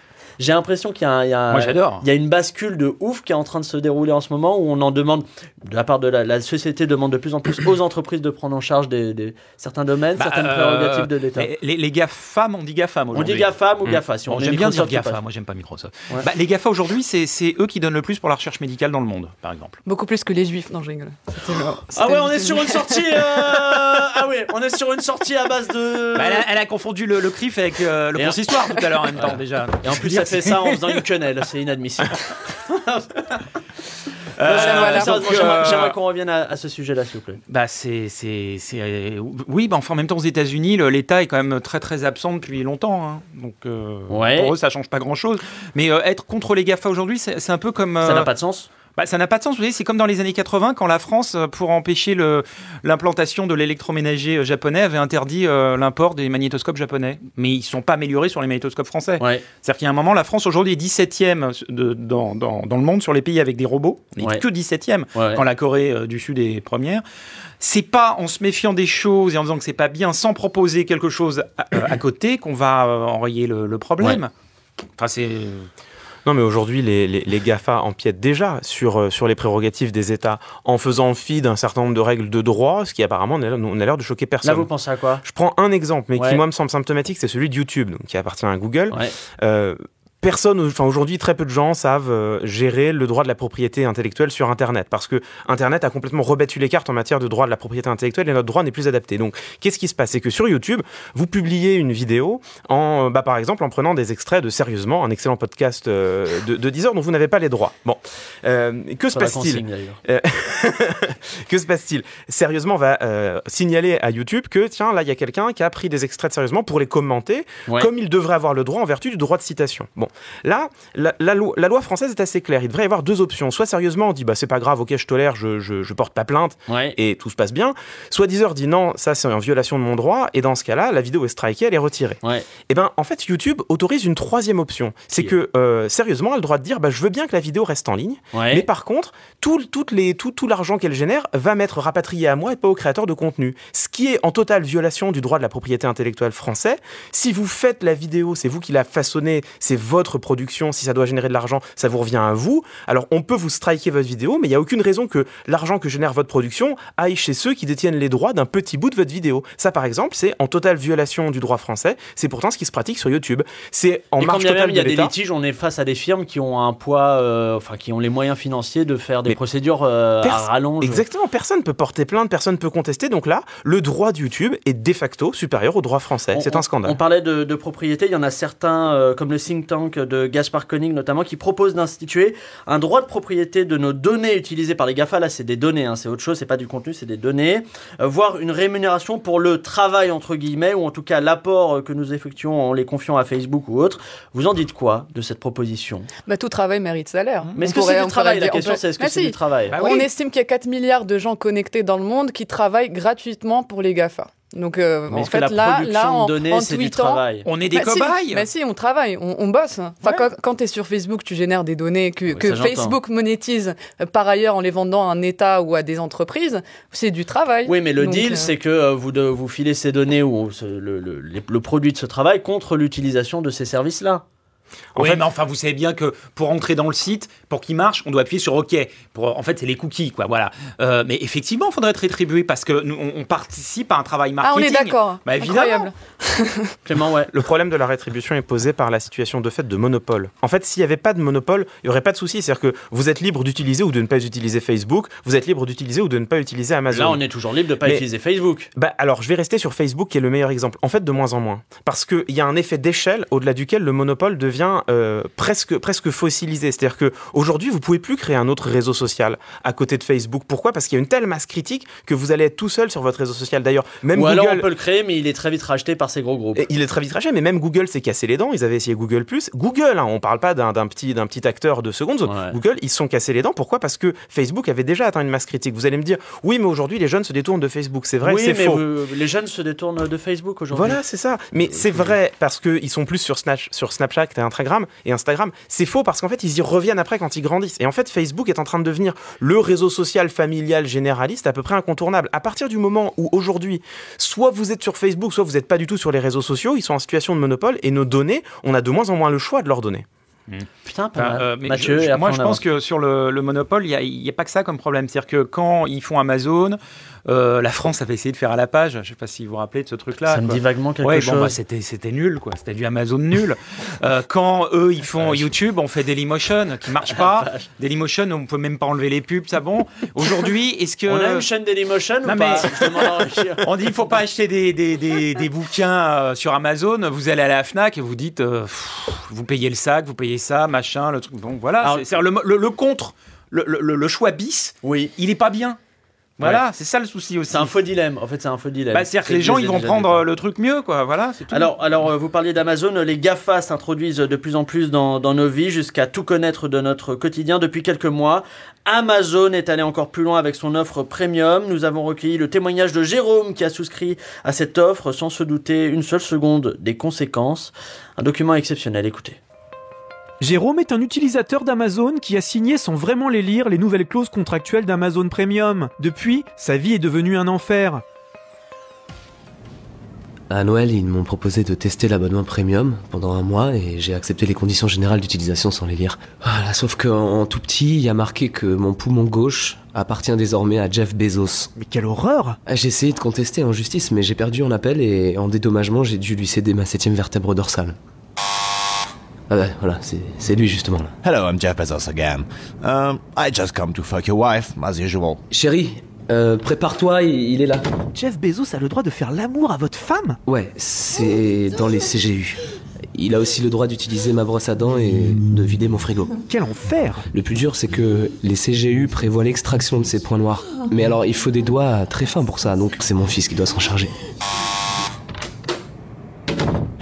J'ai l'impression qu'il y a, un- il y a un- Moi, j'adore. il y a une bascule de ouf qui est en train de se dérouler en ce moment où on en demande, de la part de la, la société demande de plus en plus aux [COUGHS] entreprises de prendre en charge des, des- certains domaines, Bah, certaines euh, prérogatives de l'État. Les, les, GAFAM, on dit GAFAM On aujourd'hui. dit GAFAM ou Hmm. GAFA, si on Bon, J'aime bien dire GAFA, moi j'aime pas Microsoft. Ouais. Bah, les GAFA aujourd'hui, c'est c'est eux qui donnent le plus pour la recherche médicale dans le monde, par exemple. Beaucoup plus que les juifs. Non, je rigole. C'était le- Ah ouais, on est sur une sortie. euh, Ah ouais, on est sur une sortie à base de. Bah, elle, a, elle a confondu le, le CRIF avec euh, le consistoire tout à l'heure en même temps déjà. Et en plus, ça fait c'est- ça en faisant une quenelle, c'est inadmissible. [LAUGHS] Euh, j'aimerais- euh, J'aimerais qu'on revienne à, à ce sujet-là, s'il vous plaît. Bah c'est c'est c'est euh, oui bah enfin en même temps aux États-Unis l'État est quand même très très absent depuis longtemps hein. donc euh, Ouais. pour eux ça change pas grand chose mais être contre les Gafa aujourd'hui c'est un peu comme Ça n'a pas de sens bah, ça n'a pas de sens, vous voyez, c'est comme dans les années 80 quand la France, euh, pour empêcher l'implantation de l'électroménager euh, japonais, avait interdit euh, l'import des magnétoscopes japonais. Mais ils ne sont pas améliorés sur les magnétoscopes français. Ouais. C'est-à-dire qu'il y a un moment, la France aujourd'hui est 17e de- dans, dans- dans le monde sur les pays avec des robots, mais Ouais. que 17e, Ouais. quand la Corée euh, du Sud est première. C'est pas en se méfiant des choses et en disant que c'est pas bien, sans proposer quelque chose à, euh, à côté, qu'on va enrayer le, le problème. Enfin, c'est. Non, mais aujourd'hui, les, les, les GAFA empiètent déjà sur, euh, sur les prérogatives des États en faisant fi d'un certain nombre de règles de droit, ce qui apparemment n'a n'a l'air de choquer personne. Là, vous pensez à quoi? Je prends un exemple, mais Ouais. qui moi me semble symptomatique, c'est celui de YouTube, donc, qui appartient à Google. Ouais. Euh, Personne, enfin aujourd'hui, très peu de gens savent euh, gérer le droit de la propriété intellectuelle sur Internet, parce que Internet a complètement rebattu les cartes en matière de droit de la propriété intellectuelle et notre droit n'est plus adapté. Donc, qu'est-ce qui se passe? C'est que sur YouTube, vous publiez une vidéo en, bah, par exemple, en prenant des extraits de Sérieusement, un excellent podcast euh, de, de 10 heures dont vous n'avez pas les droits. Bon, Euh, que se passe-t-il? euh, [LAUGHS] que se passe-t-il? Sérieusement va euh, signaler à YouTube que tiens là il y a quelqu'un qui a pris des extraits de sérieusement pour les commenter Ouais. comme il devrait avoir le droit en vertu du droit de citation. Bon, là la, la loi, la loi française est assez claire. Il devrait y avoir deux options. Soit sérieusement on dit bah c'est pas grave, ok je tolère, je, je, je porte pas plainte Ouais. et tout se passe bien. Soit Deezer dit non ça c'est en violation de mon droit et dans ce cas-là la vidéo est strikée, elle est retirée. Ouais. Et ben en fait YouTube autorise une troisième option. C'est que euh, sérieusement elle a le droit de dire bah je veux bien que la vidéo reste en ligne. Ouais. Mais par contre, tout, toutes les, tout, tout l'argent qu'elle génère va m'être rapatrié à moi et pas au créateur de contenu. Ce qui est en totale violation du droit de la propriété intellectuelle français. Si vous faites la vidéo, c'est vous qui la façonnez, c'est votre production. Si ça doit générer de l'argent, ça vous revient à vous. Alors on peut vous striker votre vidéo, mais il n'y a aucune raison que l'argent que génère votre production aille chez ceux qui détiennent les droits d'un petit bout de votre vidéo. Ça, par exemple, c'est en totale violation du droit français. C'est pourtant ce qui se pratique sur YouTube. C'est en Et marge totale il y a de des litiges, on est face à des firmes qui ont un poids, euh, enfin qui ont les moyens financiers de faire des Mais procédures euh, à rallonge. Exactement, personne peut porter plainte, personne peut contester. Donc là, le droit de YouTube est de facto supérieur au droit français. C'est un scandale. On parlait de, de propriété, il y en a certains, euh, comme le think tank de Gaspard Koenig notamment, qui proposent d'instituer un droit de propriété de nos données utilisées par les GAFA. Là, c'est des données, hein, c'est autre chose, c'est pas du contenu, c'est des données. Euh, voire une rémunération pour le travail, entre guillemets, ou en tout cas l'apport euh, que nous effectuons en les confiant à Facebook ou autre. Vous en dites quoi de cette proposition? Bah, tout travail mérite salaire. Mais est-ce que c'est du travail La question, c'est est-ce que Mais c'est du travail? Bah On estime qu'il y a 4 milliards de gens connectés dans le monde qui travaillent gratuitement pour les GAFA. Donc, euh, Mais en fait, là, production là, en, de données, en c'est du tweetant- travail On est des Bah si, cobayes. bah si, on travaille, on, on bosse. Enfin, Ouais. quand, quand tu es sur Facebook, tu génères des données que, Oui. Facebook monétise euh, par ailleurs en les vendant à un État ou à des entreprises. C'est du travail. Oui, mais le Donc, deal, euh, c'est que vous, de- vous filez ces données ou ce- le, le- le produit de ce travail contre l'utilisation de ces services-là. En oui, fait- mais enfin, vous savez bien que pour entrer dans le site, pour qu'il marche, on doit appuyer sur OK. Pour, en fait, c'est les cookies, quoi. Voilà. Euh, mais effectivement, il faudrait être rétribué parce que nous, on, on participe à un travail Ah, on marketing. est d'accord. Bah, évidemment. Incroyable. [LAUGHS] Clément, ouais. Le problème de la rétribution est posé par la situation de fait de monopole. En fait, s'il n'y avait pas de monopole, il n'y aurait pas de souci. C'est-à-dire que vous êtes libre d'utiliser ou de ne pas utiliser Facebook, vous êtes libre d'utiliser ou de ne pas utiliser Amazon. Là, on est toujours libre de ne pas Mais- utiliser Facebook. Bah alors, je vais rester sur Facebook qui est le meilleur exemple. En fait, de moins en moins. Parce qu'il y a un effet d'échelle au-delà duquel le monopole devient devient euh, presque, presque fossilisé. C'est-à-dire que aujourd'hui, vous pouvez plus créer un autre réseau social à côté de Facebook. Pourquoi? Parce qu'il y a une telle masse critique que vous allez être tout seul sur votre réseau social. D'ailleurs, même Ou Google. alors on peut le créer, mais il est très vite racheté par ces gros groupes. Il est très vite racheté, mais même Google s'est cassé les dents. Ils avaient essayé Google Google, hein, on parle pas d'un petit, d'un petit acteur de seconde zone. Google, ils se sont cassés les dents. Pourquoi? Parce que Facebook avait déjà atteint une masse critique. Vous allez me dire, oui, mais aujourd'hui, les jeunes se détournent de Facebook. C'est vrai, oui, c'est faux. les jeunes se détournent de Facebook aujourd'hui. Voilà, c'est ça. Mais c'est vrai parce qu'ils sont plus sur, Snatch- sur Snapchat et Instagram. Et Instagram, c'est faux parce qu'en fait, ils y reviennent après quand ils grandissent. Et en fait, Facebook est en train de devenir le réseau social familial généraliste à peu près incontournable. À partir du moment où aujourd'hui, soit vous êtes sur Facebook, soit vous n'êtes pas du tout sur les réseaux sociaux, ils sont en situation de monopole et nos données, on a de moins en moins le choix de leurs données. Putain, pas mal. euh, mais Mathieu, je- moi, je pense que sur le, le monopole, il n'y a, pas que ça comme problème. C'est-à-dire que quand ils font Amazon, euh, la France avait essayé de faire à la page. Je ne sais pas si vous vous rappelez de ce truc-là. Ça me quoi. dit vaguement quelque Ouais, chose. Bon, bah, c'était, c'était nul, quoi. C'était du Amazon nul. [LAUGHS] Euh, quand eux, ils font YouTube, on fait Dailymotion qui marche pas. Dailymotion, on peut même pas enlever les pubs, ça bon. Aujourd'hui, est-ce que [LAUGHS] On a une chaîne Dailymotion ou Non, pas mais- à [LAUGHS] enrichir. on dit il faut pas acheter des, des, des, des bouquins euh, sur Amazon. Vous allez à la Fnac et vous dites euh, pff, vous payez le sac, vous payez ça, machin, le truc. Bon, voilà. Alors- c'est, c'est le, le- le contre, le, le- le choix bis. Oui. Il est pas bien. Voilà, Ouais. c'est ça le souci aussi. C'est un faux dilemme. En fait, c'est un faux dilemme. Bah, c'est-à-dire que les gens ils vont prendre euh, le truc mieux, quoi. Voilà, c'est tout. Alors, alors euh, vous parliez d'Amazon, les GAFA s'introduisent de plus en plus dans, dans nos vies jusqu'à tout connaître de notre quotidien depuis quelques mois. Amazon est allé encore plus loin avec son offre premium. Nous avons recueilli le témoignage de Jérôme qui a souscrit à cette offre sans se douter une seule seconde des conséquences. Un document exceptionnel, écoutez. Jérôme est un utilisateur d'Amazon qui a signé sans vraiment les lire les nouvelles clauses contractuelles d'Amazon Premium. Depuis, sa vie est devenue un enfer. À Noël, ils m'ont proposé de tester l'abonnement premium pendant un mois et j'ai accepté les conditions générales d'utilisation sans les lire. Voilà, sauf qu'en en tout petit, il y a marqué que mon poumon gauche appartient désormais à Jeff Bezos. Mais quelle horreur Ah, J'ai essayé de contester en justice, mais j'ai perdu en appel et en dédommagement, j'ai dû lui céder ma septième vertèbre dorsale. Ah bah voilà, c'est lui justement là. Hello, I'm Jeff Bezos again. Um, I just come to fuck your wife, as usual. Chérie, euh, prépare-toi, il, il est là. Jeff Bezos a le droit de faire l'amour à votre femme? Ouais, c'est dans les CGU. Il a aussi le droit d'utiliser ma brosse à dents et de vider mon frigo. Quel enfer Le plus dur, c'est que les CGU prévoient l'extraction de ces points noirs. Mais alors, il faut des doigts très fins pour ça, donc c'est mon fils qui doit s'en charger.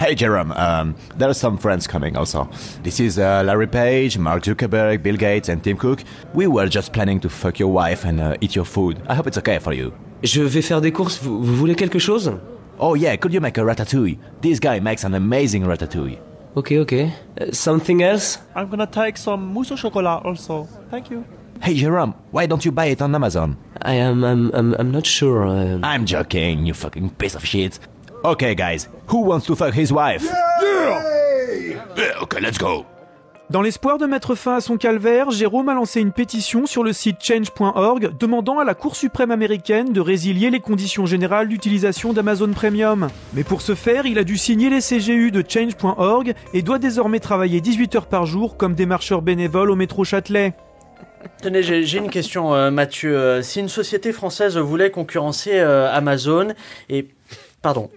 Hey Jerome, um, there are some friends coming also. This is uh, Larry Page, Mark Zuckerberg, Bill Gates, and Tim Cook. We were just planning to fuck your wife and uh, eat your food. I hope it's okay for you. Je vais faire des courses, vous, vous voulez quelque chose Oh yeah, could you make a ratatouille? This guy makes an amazing ratatouille. Ok, ok. Uh, something else I'm gonna take some mousse au chocolat also. Thank you. Hey Jerome, why don't you buy it on Amazon? I am, I'm, I'm, I'm not sure. uh, I'm joking, you fucking piece of shit. Okay guys, who wants to fuck his wife? Yeah! Okay, let's go. Dans l'espoir de mettre fin à son calvaire, Jérôme a lancé une pétition sur le site change.org demandant à la Cour suprême américaine de résilier les conditions générales d'utilisation d'Amazon Premium. Mais pour ce faire, il a dû signer les CGU de change.org et doit désormais travailler 18 heures par jour comme démarcheur bénévole au métro Châtelet. Tenez, j'ai j'ai une question, euh, Mathieu. Euh, Si une société française voulait concurrencer euh, Amazon, et. Pardon.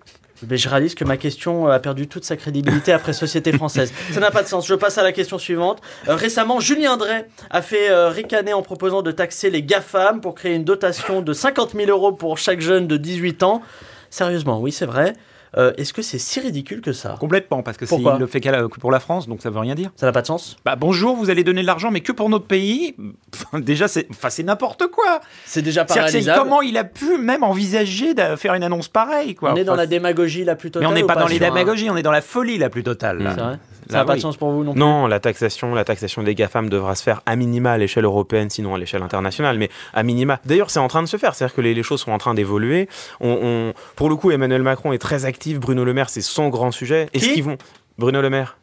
Mais je réalise que ma question euh, a perdu toute sa crédibilité après société française. Ça n'a pas de sens. Je passe à la question suivante. Euh, récemment, Julien Drey a fait euh, ricaner en proposant de taxer les GAFAM pour créer une dotation de 50 000 euros pour chaque jeune de 18 ans. Sérieusement, oui, c'est vrai. Euh, Est-ce que c'est si ridicule que ça Complètement, parce que s'il Pourquoi le fait qu'à la- pour la France, donc ça veut rien dire. Ça n'a pas de sens Bah bonjour, vous allez donner de l'argent, mais que pour notre pays. [LAUGHS] Déjà, c'est, enfin, n'importe quoi. C'est déjà pas réalisable. comment il a pu même envisager de faire une annonce pareille, quoi. On est dans la démagogie la plus totale. Mais on n'est pas dans les un- démagogies, on est dans la folie la plus totale. là. Vrai Ça n'a pas oui. de sens pour vous non plus Non, la taxation, la taxation des GAFAM devra se faire à minima à l'échelle européenne, sinon à l'échelle internationale, mais à minima. D'ailleurs, c'est en train de se faire, c'est-à-dire que les, les choses sont en train d'évoluer. On, on- pour le coup, Emmanuel Macron est très actif, Bruno Le Maire, c'est son grand sujet. Est-ce Qui qu'ils vont Bruno Le Maire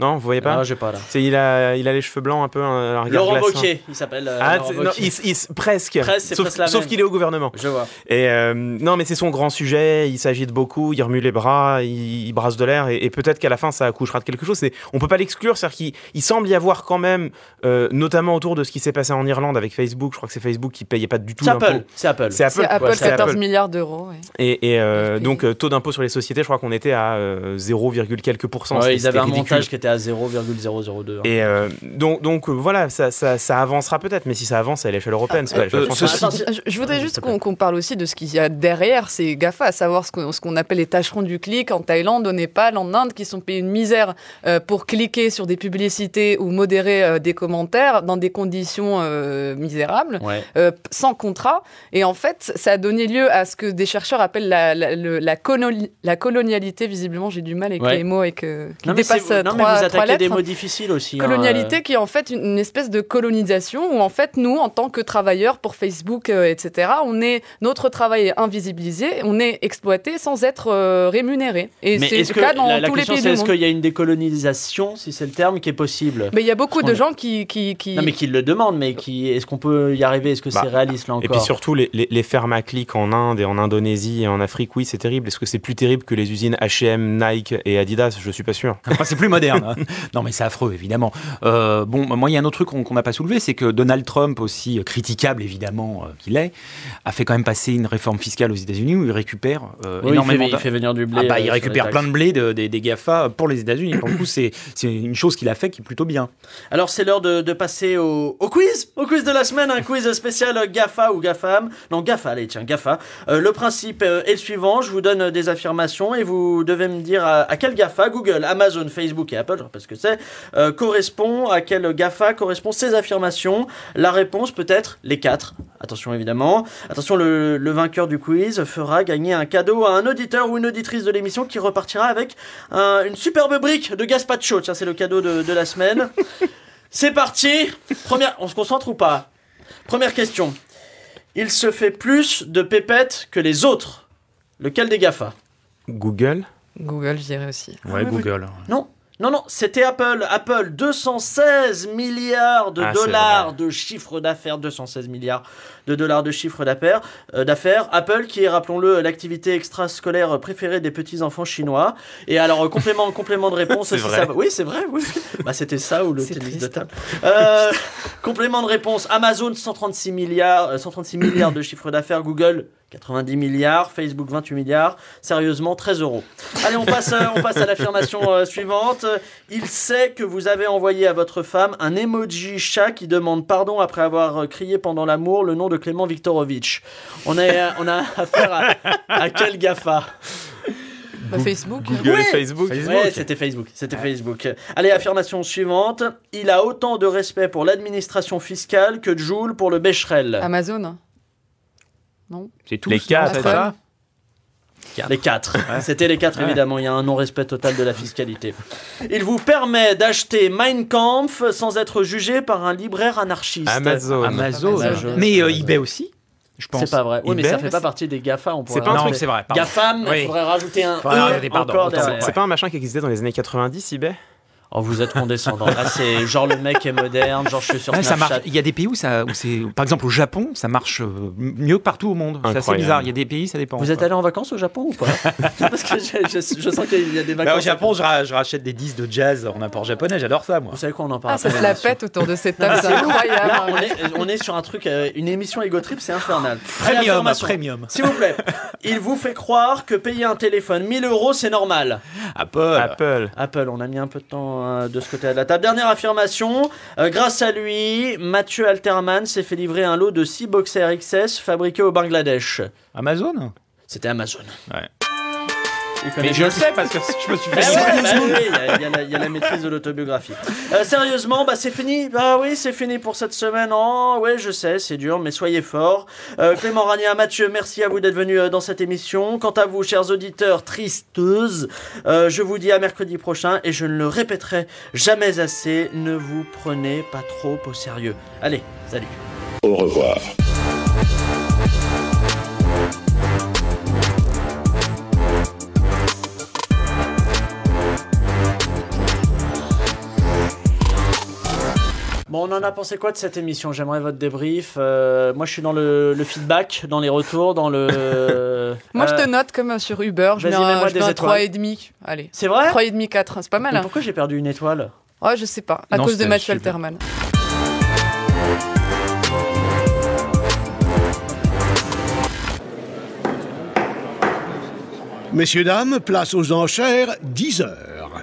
Non, vous voyez pas Ah, j'ai pas là. C'est il a, il a les cheveux blancs un peu, un, un Laurent. Wauquiez, il s'appelle. euh, Ah, non, il- il- presque. Presque, sauf presque la sauf même. qu'il est au gouvernement. Je vois. Et euh, non, mais c'est son grand sujet. Il s'agite beaucoup. Il remue les bras. Il, il brasse de l'air. Et, et peut-être qu'à la fin, ça accouchera de quelque chose. C'est, on peut pas l'exclure. C'est-à-dire qu'il il semble y avoir quand même, euh, notamment autour de ce qui s'est passé en Irlande avec Facebook. Je crois que c'est Facebook qui payait pas du tout C'est l'impôt. Apple. C'est Apple. C'est Apple. C'est Apple, ouais, c'est 14 Apple. milliards d'euros. ouais. Et, et, euh, donc euh, taux d'impôt sur les sociétés, je crois qu'on était à euh, 0, quelques pourcents. Ouais, ils avaient un ridicule. montage qui était à 0,002. Hein. Et euh, donc, donc euh, voilà, ça, ça, avancera peut-être, mais si ça avance à l'échelle européenne, ah, je, voudrais juste qu'on parle aussi de ce qu'il y a derrière ces GAFA, à savoir ce qu'on qu appelle les tâcherons du clic en Thaïlande, au Népal, en Inde, qui sont payés une misère euh, pour cliquer sur des publicités ou modérer des commentaires dans des conditions misérables, sans contrat. Et en fait, ça a donné lieu à ce que des chercheurs appellent la, la, la, la colonialité, visiblement, j'ai du mal avec les mots, et que, qui dépassent 3, trois, vous trois des mots difficiles aussi. hein, Colonialité euh. qui est en fait une, une espèce de colonisation où en fait nous en tant que travailleurs pour Facebook euh, etc on est notre travail est invisibilisé on est exploité sans être euh, rémunéré et Mais c'est est-ce le cas dans la, la tous les question pays du est-ce monde qu'il y a une décolonisation, si c'est le terme, qui est possible? Mais il y a beaucoup de gens qui qui, qui... Non mais qui le demandent, mais qui est-ce qu'on peut y arriver? Est-ce que Bah, c'est réaliste là encore? Et puis surtout, les, les, les fermes à clics en Inde et en Indonésie et en Afrique, oui, c'est terrible. Est-ce que c'est plus terrible que les usines H&M, Nike et Adidas? Je suis pas sûr. Enfin, c'est plus moderne. Hein. [LAUGHS] Non, mais c'est affreux, évidemment. Euh, bon, moi, il y a un autre truc qu'on n'a pas soulevé, c'est que Donald Trump, aussi critiquable évidemment euh, qu'il est, a fait quand même passer une réforme fiscale aux États-Unis où il récupère euh, Oui, il énormément. fait- il fait venir du blé, Ah bah, euh, il récupère plein de blé de- des- des Gafa pour les États-Unis. Pour le coup, c'est une chose qu'il a fait qui est plutôt bien. Alors c'est l'heure de, de passer au, au quiz, au quiz de la semaine, un quiz spécial GAFA ou GAFAM. Non, GAFA, allez, tiens, GAFA. Le principe est le suivant, je vous donne des affirmations et vous devez me dire à, à quel GAFA, Google, Amazon, Facebook et Apple, je rappelle ce que c'est, euh, correspond, à quel GAFA correspond ces affirmations. La réponse peut être les quatre. Attention évidemment. Attention, le, le vainqueur du quiz fera gagner un cadeau à un auditeur ou une auditrice de l'émission qui repartira avec un- une superbe brique de gazpacho. Tiens, c'est le cadeau de, de la semaine. [LAUGHS] C'est parti. Première, on se concentre ou pas? Première question. Il se fait plus de pépettes que les autres. Lequel des GAFA? Google Google je dirais aussi Ouais, mais- Google. Non. Non, non, c'était Apple. Apple, 216 milliards de Ah, dollars de chiffre d'affaires. 216 milliards de dollars de chiffre d'affaires. euh, d'affaires. Apple, qui est, rappelons-le, l'activité extrascolaire préférée des petits-enfants chinois. Et alors, euh, complément, [LAUGHS] complément de réponse. C'est si vrai. ça va- Oui, c'est vrai, oui. bah, c'était ça ou le tennis de table. Euh, complément de réponse. Amazon, 136 milliards, euh, 136 milliards de chiffre d'affaires. Google, 90 milliards. Facebook, 28 milliards. Sérieusement, 13 euros. Allez, on passe, euh, on passe à l'affirmation euh, suivante. Il sait que vous avez envoyé à votre femme un emoji chat qui demande pardon après avoir euh, crié pendant l'amour le nom de Clément Viktorovitch. On, est, on a [LAUGHS] affaire à, à quel GAFA? Bah, Facebook Google Ouais. et Facebook. Ouais, c'était Facebook. C'était Facebook. Allez, affirmation suivante. Il a autant de respect pour l'administration fiscale que Joule pour le Becherel. Amazon non C'est tout. Les quatre, c'est ça Les quatre. C'était les quatre, Ouais. évidemment. Il y a un non-respect total de la fiscalité. Il vous permet d'acheter Mein Kampf sans être jugé par un libraire anarchiste. Amazon. Amazon. Amazon. Mais euh, Amazon. eBay aussi, je pense. C'est pas vrai. Oui, mais eBay, ça fait pas partie des GAFA. On pourrait pas un mais c'est vrai. pardon. GAFAM, il Oui. faudrait rajouter un E rajouter, pardon, encore. C'est pas un machin qui existait dans les années 90, eBay? Oh, vous êtes condescendant. Là, c'est genre le mec est moderne, genre je suis sur Ouais, ça Snapchat. marche. Il y a des pays où ça, où c'est, par exemple au Japon, ça marche euh, mieux que partout au monde. C'est assez bizarre. Il y a des pays, ça dépend. Vous êtes allé en vacances au Japon ou pas [LAUGHS] Parce que je, je- je sens qu'il y a des Bah, vacances. au Japon, je, ra- je rachète des disques de jazz en import japonais. J'adore ça, moi. Vous savez quoi, on en parle ah ça se la pète autour de cette table c'est Là, incroyable on est, on est sur un truc, euh, une émission Ego Trip, c'est infernal. Premium, premium. S'il vous plaît, [LAUGHS] il vous fait croire que payer un téléphone 1000 euros, c'est normal. Apple. Apple. Apple, on a mis un peu de temps euh, de ce côté de la table. Dernière affirmation, euh, grâce à lui, Mathieu Alterman s'est fait livrer un lot de 6 boxers XS fabriqués au Bangladesh. Amazon? C'était Amazon. Ouais. Mais je le sais parce que je me suis fait. ouais, bah oui, il y a- il y, a la- il y a la maîtrise de l'autobiographie. Euh, sérieusement, bah c'est fini. Bah oui, c'est fini pour cette semaine. Oh, ouais, je sais, c'est dur, mais soyez forts. Euh, Clément Rania, Mathieu, merci à vous d'être venus euh, dans cette émission. Quant à vous, chers auditeurs tristeuses, euh, je vous dis à mercredi prochain et je ne le répéterai jamais assez. Ne vous prenez pas trop au sérieux. Allez, salut. Au revoir. Bon, on en a pensé quoi de cette émission? J'aimerais votre débrief. Euh, moi, je suis dans le, le feedback, dans les retours, dans le. [LAUGHS] moi je Euh, te note comme sur Uber je mets un, je mets un étoiles. 3,5 allez C'est vrai? 3,5 4 c'est pas mal Mais hein Pourquoi j'ai perdu une étoile? Ouais, je sais pas, à Non, cause de Mathieu. Alterman. Messieurs, dames, place aux enchères, 10 heures.